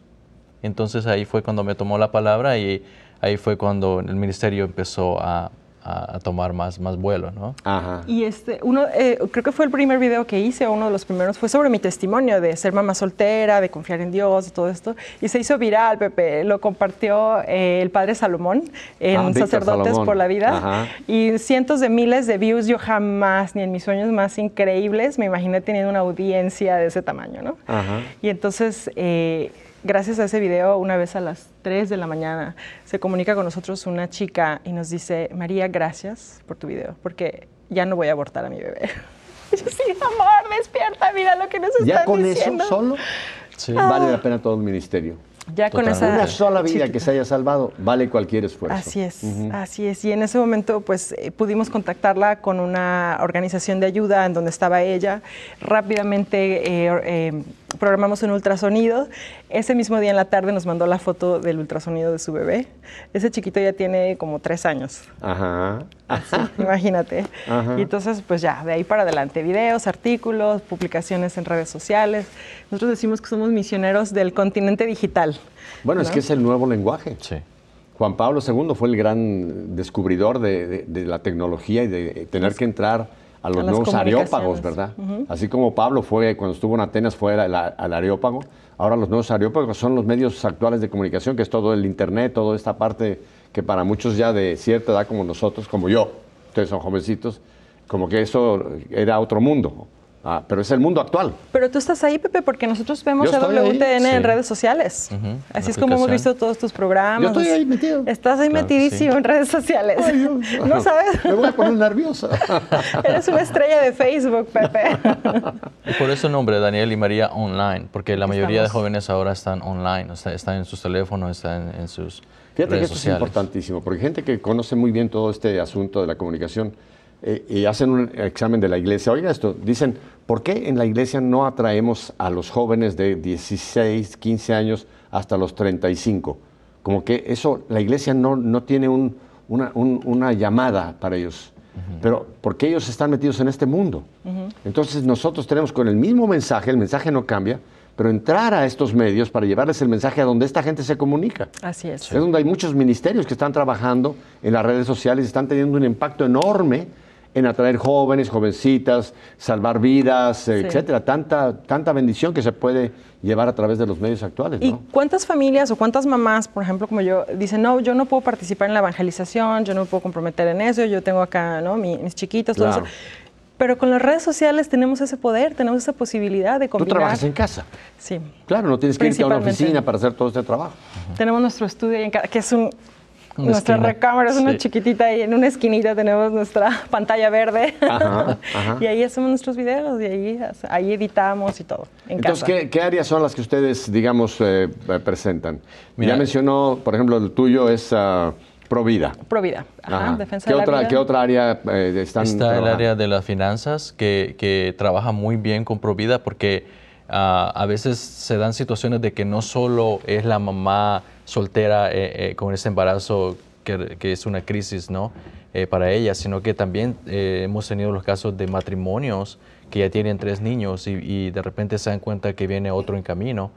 Entonces ahí fue cuando me tomó la palabra y ahí fue cuando el ministerio empezó a, a, tomar más, más vuelo, ¿no? Ajá. Y este, uno, eh, creo que fue el primer video que hice, uno de los primeros, fue sobre mi testimonio de ser mamá soltera, de confiar en Dios, y todo esto. Y se hizo viral, Pepe. Lo compartió eh, el padre Salomón en ah, Sacerdotes por la Vida. Ajá. Y cientos de miles de views. Yo jamás, ni en mis sueños más increíbles, me imaginé teniendo una audiencia de ese tamaño, ¿no? Ajá. Y entonces... Eh, gracias a ese video, una vez a las 3 de la mañana, se comunica con nosotros una chica y nos dice, María, gracias por tu video, porque ya no voy a abortar a mi bebé. Yo, sí, amor, despierta, mira lo que nos están ¿Ya con eso solo? Vale la pena todo el ministerio. Ya con esa una sola vida que se haya salvado vale cualquier esfuerzo. Así es, así es. Y en ese momento, pues eh, pudimos contactarla con una organización de ayuda en donde estaba ella. Rápidamente eh, eh, programamos un ultrasonido. Ese mismo día en la tarde nos mandó la foto del ultrasonido de su bebé. Ese chiquito ya tiene como tres años. Ajá. imagínate. Y entonces, pues ya, de ahí para adelante, videos, artículos, publicaciones en redes sociales. Nosotros decimos que somos misioneros del continente digital. Bueno, es que es el nuevo lenguaje. Sí. Juan Pablo II fue el gran descubridor de, la tecnología y de tener que entrar a los nuevos areópagos, ¿verdad? Así como Pablo fue, cuando estuvo en Atenas, fue al, areópago, ahora los nuevos areópagos son los medios actuales de comunicación, que es todo el Internet, toda esta parte que para muchos ya de cierta edad como nosotros, como yo, ustedes son jovencitos, como que eso era otro mundo. Ah, pero es el mundo actual. Pero tú estás ahí, Pepe, porque nosotros vemos a WTN en redes sociales. Así es como hemos visto todos tus programas. Yo estoy ahí metido. Estás ahí metidísimo en redes sociales. ¿No sabes? Me voy a poner nerviosa. Eres una estrella de Facebook, Pepe. y por eso el nombre Daniel y María Online, porque la mayoría de jóvenes ahora están online, o sea, están en sus teléfonos, están en, sus Fíjate que esto es importantísimo, porque gente que conoce muy bien todo este asunto de la comunicación, eh, y hacen un examen de la iglesia. Oiga esto, dicen, ¿por qué en la iglesia no atraemos a los jóvenes de 16, 15 años hasta los 35? Como que eso, la iglesia no, no tiene un, una, un- una llamada para ellos. Pero porque ellos están metidos en este mundo. Entonces nosotros tenemos con el mismo mensaje, el mensaje no cambia, pero entrar a estos medios para llevarles el mensaje a donde esta gente se comunica. Así es. Es donde hay muchos ministerios que están trabajando en las redes sociales y están teniendo un impacto enorme en atraer jóvenes, jovencitas, salvar vidas, Sí. etcétera. Tanta, tanta bendición que se puede llevar a través de los medios actuales, ¿Y ¿no? cuántas familias o cuántas mamás, por ejemplo, como yo, dicen, no, yo no puedo participar en la evangelización, yo no me puedo comprometer en eso, yo tengo acá, ¿no? Mi- mis chiquitos, todo Claro. eso. Pero con las redes sociales tenemos ese poder, tenemos esa posibilidad de Tú combinar. trabajas en casa. Sí. Claro, no tienes que irte a una oficina para hacer todo este trabajo. Tenemos nuestro estudio en que es un... Nuestra esquina. recámara es una chiquitita y en una esquinita tenemos nuestra pantalla verde. Ajá, ajá. y ahí hacemos nuestros videos y ahí, ahí editamos y todo en Entonces, casa. ¿qué, qué áreas son las que ustedes, digamos, eh, presentan? Mira- ya mencionó, por ejemplo, el tuyo es ah, Provida. Provida, ajá, Ajá. defensa ¿Qué de la otra, vida. ¿Qué otra área eh, están Está el área de las finanzas que, que trabaja muy bien con Provida porque ah, a veces se dan situaciones de que no solo es la mamá soltera eh, eh, con ese embarazo que, que es una crisis ¿no? Eh, para ella, sino que también hemos tenido los casos de matrimonios que ya tienen tres niños y, y de repente se dan cuenta que viene otro en camino.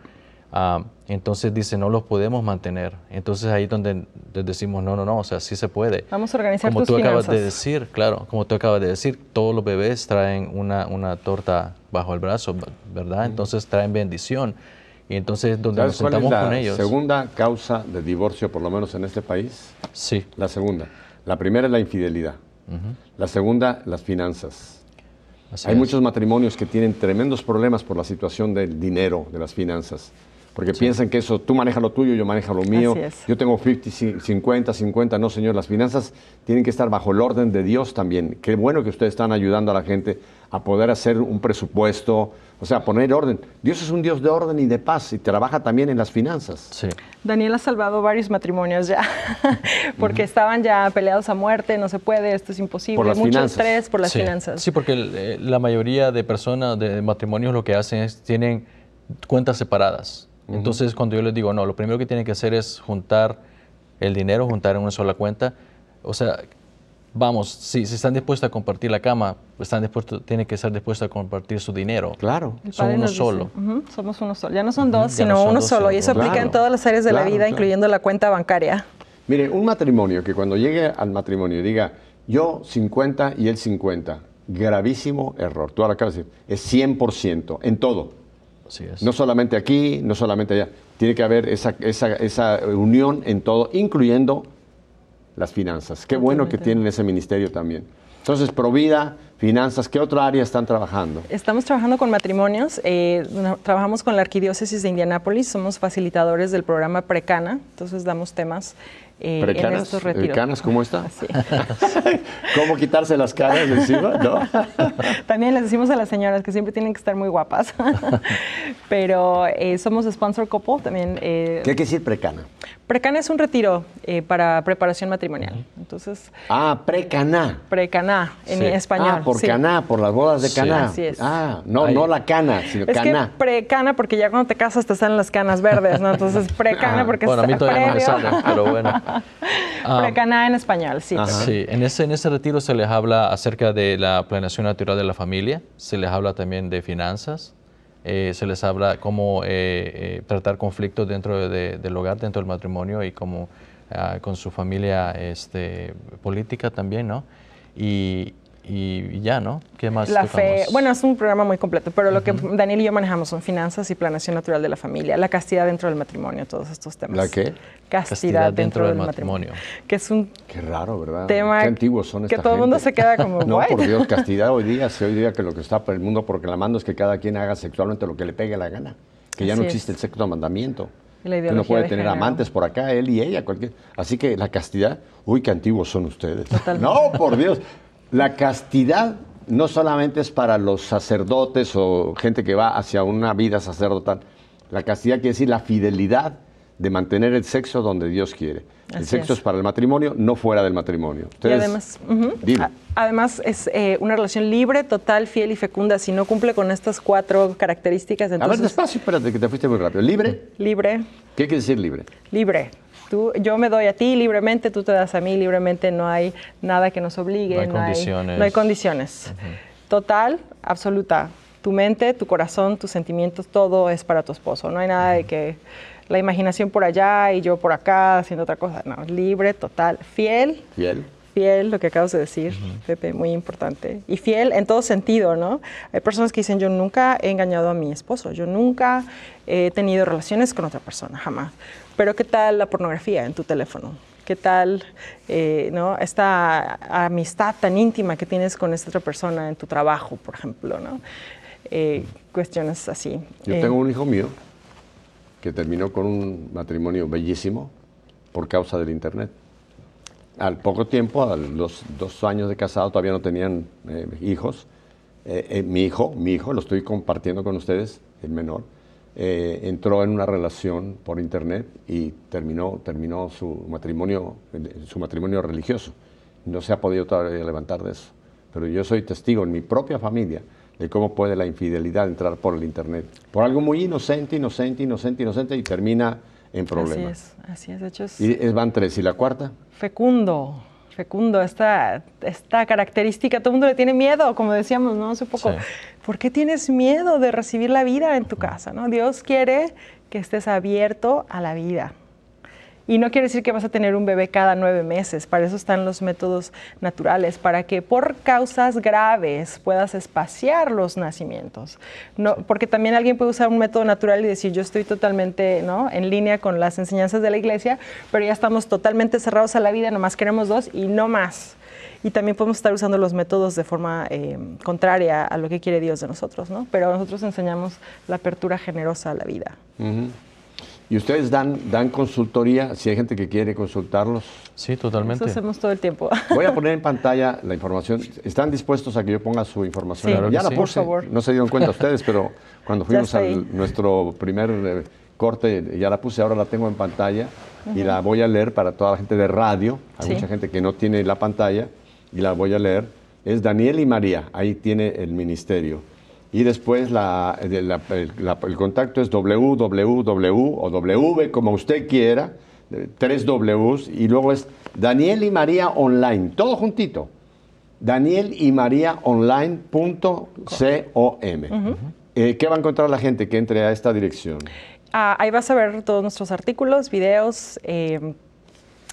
Ah, entonces dice, no los podemos mantener. Entonces ahí donde les decimos, no, no, no, o sea, sí se puede. Vamos a organizar Como tus tú acabas de decir, claro, como tú acabas de decir, todos los bebés traen una, una torta bajo el brazo, ¿verdad? Entonces traen bendición. Y entonces donde nos ¿Sabes cuál es sentamos la con ellos. segunda causa de divorcio, por lo menos en este país? Sí, La segunda. La primera es la infidelidad. La segunda, las finanzas. así Hay es. muchos matrimonios que tienen tremendos problemas por la situación del dinero, de las finanzas. Porque piensan que eso, tú manejas lo tuyo, yo manejo lo mío. Así es. Yo tengo 50, ci- 50, 50. No, señor, las finanzas tienen que estar bajo el orden de Dios también. Qué bueno que ustedes están ayudando a la gente a poder hacer un presupuesto, o sea, poner orden. Dios es un Dios de orden y de paz y trabaja también en las finanzas. Sí. Daniel ha salvado varios matrimonios ya, porque estaban ya peleados a muerte, no se puede, esto es imposible, Por las mucho finanzas. estrés por las sí. finanzas. Sí, porque eh, la mayoría de personas, de matrimonios, lo que hacen es tienen cuentas separadas. Entonces, cuando yo les digo, no, lo primero que tienen que hacer es juntar el dinero, juntar en una sola cuenta. O sea, vamos, si, si están dispuestos a compartir la cama, están dispuestos, tienen que estar dispuestos a compartir su dinero. Claro. El Son Padre uno solo. "Ujú, somos uno solo. Ya no son dos, sino no son uno dos, solo. sino Y eso aplica en todas las áreas de la vida, claro. incluyendo la cuenta bancaria. Mire, un matrimonio que cuando llegue al matrimonio diga yo 50 y él 50, gravísimo error. Tú ahora acabas de decir, es 100% en todo. Así es. No solamente aquí, no solamente allá. Tiene que haber esa, esa, esa unión en todo, incluyendo las finanzas. Qué bueno que tienen ese ministerio también. Entonces, Provida, finanzas, ¿qué otra área están trabajando? Estamos trabajando con matrimonios, eh, no- trabajamos con la Arquidiócesis de Indianápolis, somos facilitadores del programa Precana, entonces damos temas eh, en ¿Precanas? estos ¿El retiros. canas cómo está? Así. ¿Cómo quitarse las caras de encima? ¿No? También les decimos a las señoras que siempre tienen que estar muy guapas, pero eh, somos sponsor couple también. eh, ¿Qué quiere decir precana? Precana es un retiro eh, para preparación matrimonial, entonces Ah, precaná. Precaná en Sí. español. Ah, por sí. Caná, por las bodas de Sí. Caná. Así es. Ah, no, Ay. no la cana, sino Es Caná. que precana porque ya cuando te casas te salen las canas verdes, ¿no? Entonces precana Ah, porque bueno, a mí todavía no me previo. sale, pero bueno. Ah, Precaná en español, sí. Sí, en ese, en ese retiro se les habla acerca de la planeación natural de la familia, se les habla también de finanzas, eh, se les habla cómo eh, eh, tratar conflictos dentro de- del hogar, dentro del matrimonio y cómo ah, con su familia este, política también, ¿no? Y, y ya, ¿no? ¿Qué más La fe, bueno, es un programa muy completo, pero lo que Daniel y yo manejamos son finanzas y planeación natural de la familia, la castidad dentro del matrimonio, todos estos temas. ¿La qué? Castidad, dentro, del matrimonio. Que es un Qué raro, ¿verdad? Tema Qué antiguos son que todo el mundo se queda como, No, por Dios, castidad hoy día, se hoy día que lo que está por el mundo proclamando es que cada quien haga sexualmente lo que le pegue la gana. Que ya no es. existe el sexto mandamiento. Que uno puede de tener género. amantes por acá, él y ella, cualquier. Así que la castidad, uy, qué antiguos son ustedes. Totalmente. No, por Dios. La castidad no solamente es para los sacerdotes o gente que va hacia una vida sacerdotal. La castidad quiere decir la fidelidad de mantener el sexo donde Dios quiere. el sexo es. es. para el matrimonio, no fuera del matrimonio. Y además. A- además es eh, una relación libre, total, fiel y fecunda. Si no cumple con estas cuatro características, A ver, entonces despacio, espérate, que te fuiste muy rápido. ¿Libre? libre, ¿Qué quiere decir libre? libre. Tú, yo me doy a ti libremente, tú te das a mí libremente, no hay nada que nos obligue, No hay condiciones. no hay condiciones. Total, absoluta. Tu mente, tu corazón, tus sentimientos, todo es para tu esposo. No hay nada de que la imaginación por allá y yo por acá haciendo otra cosa. No, libre, total, fiel, Fiel. fiel, lo que acabas de decir, Pepe, muy importante. Y fiel en todo sentido, ¿no? Hay personas que dicen, yo nunca he engañado a mi esposo, yo nunca he tenido relaciones con otra persona, jamás. Pero ¿qué tal la pornografía en tu teléfono? ¿Qué tal eh, ¿no? esta amistad tan íntima que tienes con esta otra persona en tu trabajo, por ejemplo? ¿no? Eh, cuestiones así. Yo Eh, tengo un hijo mío que terminó con un matrimonio bellísimo por causa del Internet. Al poco tiempo, a los dos años de casado, todavía no tenían eh, hijos. Eh, mi hijo, mi hijo, lo estoy compartiendo con ustedes, el menor, eh, entró en una relación por Internet y terminó, terminó su matrimonio, su matrimonio religioso. No se ha podido todavía levantar de eso. Pero yo soy testigo en mi propia familia de cómo puede la infidelidad entrar por el Internet. Por algo muy inocente, inocente, inocente, inocente y termina en Así problemas. es, así es. De hecho, es Y van tres. ¿Y la cuarta? fecundo, fecundo, esta, esta característica, todo el mundo le tiene miedo, como decíamos, ¿no? Hace poco. Sí. ¿Por qué tienes miedo de recibir la vida en tu casa, no? Dios quiere que estés abierto a la vida. Y no quiere decir que vas a tener un bebé cada nueve meses, para eso están los métodos naturales, para que por causas graves puedas espaciar los nacimientos. No, porque también alguien puede usar un método natural y decir, yo estoy totalmente ¿no? en línea con las enseñanzas de la iglesia, pero ya estamos totalmente cerrados a la vida, nomás queremos dos y no más. Y también podemos estar usando los métodos de forma eh, contraria a lo que quiere Dios de nosotros, ¿no? Pero nosotros enseñamos la apertura generosa a la vida. ¿Y ustedes dan, dan consultoría si hay gente que quiere consultarlos? Sí, totalmente. Eso hacemos todo el tiempo. Voy a poner en pantalla la información. ¿Están dispuestos a que yo ponga su información? Sí, Claro ya la sí. puse. por favor. No se dieron cuenta ustedes, pero cuando fuimos a nuestro primer eh, corte, ya la puse, ahora la tengo en pantalla y la voy a leer para toda la gente de radio. Hay Sí. mucha gente que no tiene la pantalla y la voy a leer. Es Daniel y María, ahí tiene el ministerio. Y después la- de la- el, la- el contacto es www o w, como usted quiera, tres Ws, y luego es Daniel y María Online, todo juntito. Daniel y María Online.com. Eh, ¿Qué va a encontrar la gente que entre a esta dirección? Ah, ahí vas a ver todos nuestros artículos, videos. eh,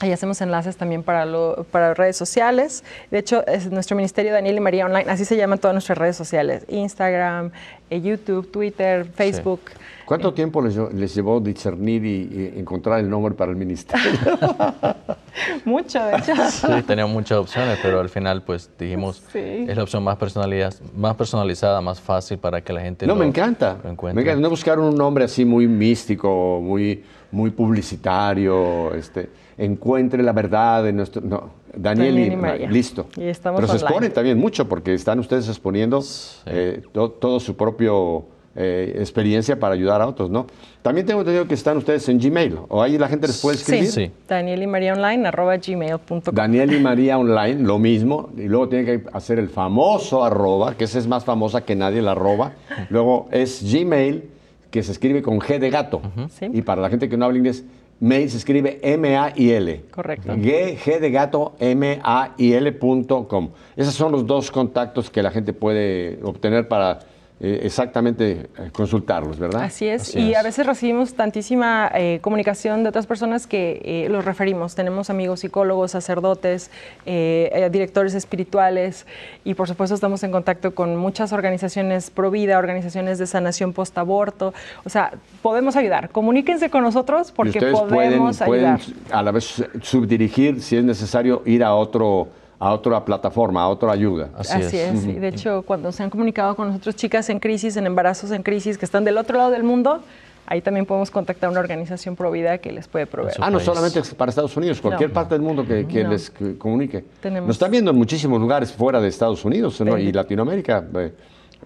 ahí hacemos enlaces también para, lo- para redes sociales. De hecho, es nuestro ministerio Daniel y María Online, así se llaman todas nuestras redes sociales. Instagram, eh, YouTube, Twitter, Facebook. ¿Cuánto tiempo les, les llevó discernir y, y encontrar el nombre para el ministerio? Mucho, de hecho. Sí, teníamos muchas opciones, pero al final pues dijimos, Sí. es la opción más personalizada, más personalizada, más fácil para que la gente No, lo- me encanta. lo Me encuentre. encanta. No buscaron un nombre así muy místico, muy, muy publicitario. Este, encuentre la verdad de nuestro. No, Daniel, Daniel y, y María. Listo. Y estamos Pero se online. exponen también mucho porque están ustedes exponiendo eh, to- todo su propio. eh, experiencia para ayudar a otros, ¿no? También tengo entendido que están ustedes en Gmail, o ahí la gente les puede escribir. Sí. Daniel y María Online, arroba gmail.com. Daniel y María Online, lo mismo. Y luego tiene que hacer el famoso arroba, que esa es más famosa que nadie, la arroba. Luego es Gmail, que se escribe con G de gato. Sí. Y para la gente que no habla inglés, mail se escribe M-A-I-L. Correcto. G, G de gato, M-A-I-L.com. Esos son los dos contactos que la gente puede obtener para eh, exactamente eh, consultarlos, ¿verdad? Así es, Así y es. a veces recibimos tantísima eh, comunicación de otras personas que eh, los referimos. Tenemos amigos psicólogos, sacerdotes, directores espirituales y por supuesto estamos en contacto con muchas organizaciones pro vida, organizaciones de sanación post-aborto. O sea, podemos ayudar. Comuníquense con nosotros porque pueden, podemos pueden ayudar. a la vez subdirigir, si es necesario, ir a otro a otra plataforma, a otra ayuda. Así, Así es. y de hecho, cuando se han comunicado con nosotros chicas en crisis, en embarazos en crisis, que están del otro lado del mundo, ahí también podemos contactar a una organización pro vida que les puede proveer. Ah, no país. solamente es para Estados Unidos, cualquier No. parte del mundo que, que No. les que comunique. Tenemos- Nos están viendo en muchísimos lugares fuera de Estados Unidos ¿no? y. Latinoamérica. eh,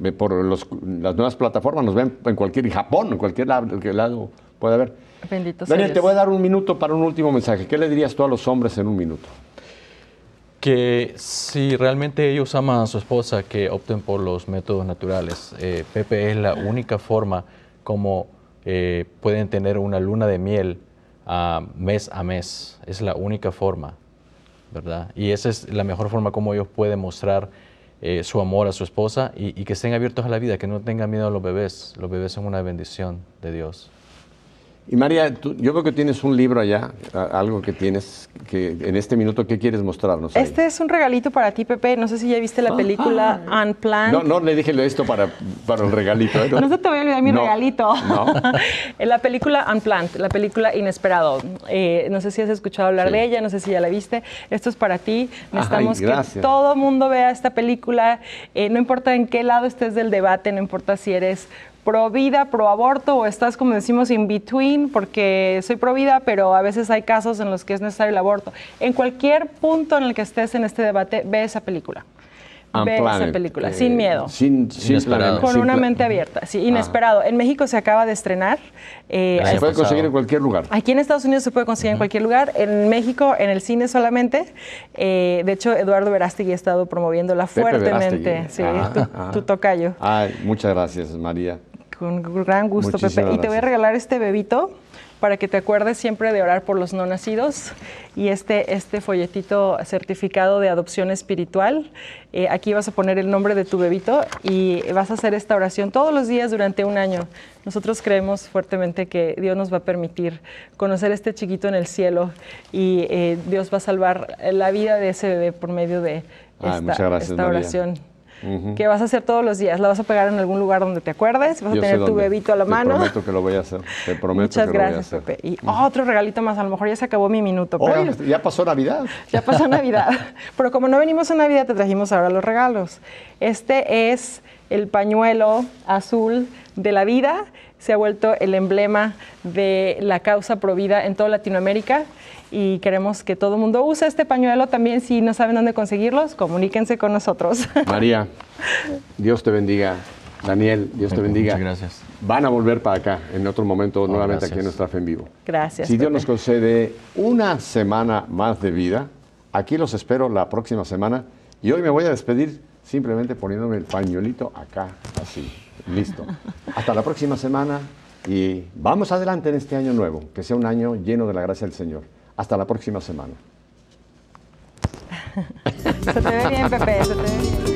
eh, por los- las nuevas plataformas nos ven en cualquier, Japón, en cualquier lado, lado puede haber. Bendito sea Daniel, te voy a dar un minuto para un último mensaje. ¿Qué le dirías tú a los hombres en un minuto? Que si realmente ellos aman a su esposa, que opten por los métodos naturales. Eh, Pepe es la única forma como eh, pueden tener una luna de miel mes a mes. Es la única forma, ¿verdad? Y esa es la mejor forma como ellos pueden mostrar eh, su amor a su esposa y, y que estén abiertos a la vida, que no tengan miedo a los bebés. Los bebés son una bendición de Dios. Y María, tú- yo veo que tienes un libro allá, algo que tienes, que en este minuto, ¿qué quieres mostrarnos? ahí? Este es un regalito para ti, Pepe. No sé si ya viste la película Unplanned. No, no le dije esto para, para el regalito. ¿eh? No se te voy a olvidar mi No, regalito. No. En la película Unplanned, la película Inesperado. Eh, no sé si has escuchado hablar Sí. de ella, no sé si ya la viste. Esto es para ti. Necesitamos que todo mundo vea esta película. Eh, no importa en qué lado estés del debate, no importa si eres pro vida, pro aborto o estás, como decimos, in between, porque soy pro vida, pero a veces hay casos en los que es necesario el aborto. En cualquier punto en el que estés en este debate, ve esa película. Ve esa película, eh, sin miedo. Sin, sin Con sin una mente abierta, sí, inesperado. En México se acaba de estrenar. eh, Se puede pasado. conseguir en cualquier lugar. Aquí en Estados Unidos se puede conseguir en cualquier lugar, en México en el cine solamente. Eh, de hecho, Eduardo Verástegui ha estado promoviéndola Pepe fuertemente. Verástegui. Sí, Ah, tu, ah. tu tocayo. Ay, muchas gracias, María. Con gran gusto, Muchísimas Pepe. Y te voy a gracias. regalar este bebito para que te acuerdes siempre de orar por los no nacidos y este, este folletito certificado de adopción espiritual. Eh, aquí vas a poner el nombre de tu bebito y vas a hacer esta oración todos los días durante un año. Nosotros creemos fuertemente que Dios nos va a permitir conocer este chiquito en el cielo y eh, Dios va a salvar la vida de ese bebé por medio de Ay, esta, muchas gracias, esta María. Que vas a hacer todos los días, la vas a pegar en algún lugar donde te acuerdes, vas a Yo tener tu bebito a la Te mano. prometo que lo voy a hacer. Te prometo Muchas que lo voy a gracias, hacer. Pepe. Y otro regalito más, a lo mejor ya se acabó mi minuto, pero ya pasó Navidad. ya pasó Navidad. Pero como no venimos a Navidad, te trajimos ahora los regalos. Este es el pañuelo azul de la vida. Se ha vuelto el emblema de la causa provida en toda Latinoamérica y queremos que todo el mundo use este pañuelo. También si no saben dónde conseguirlos, comuníquense con nosotros. María, Dios te bendiga. Daniel, Dios te bendiga. Muchas gracias. Van a volver para acá en otro momento, nuevamente aquí en nuestra fe en vivo. Gracias. Si Dios Pepe. nos concede una semana más de vida, aquí los espero la próxima semana. Y hoy me voy a despedir simplemente poniéndome el pañuelito acá, así, listo. Hasta la próxima semana y vamos adelante en este año nuevo, que sea un año lleno de la gracia del Señor. Hasta la próxima semana. Se te ve bien, Pepe, se te ve bien.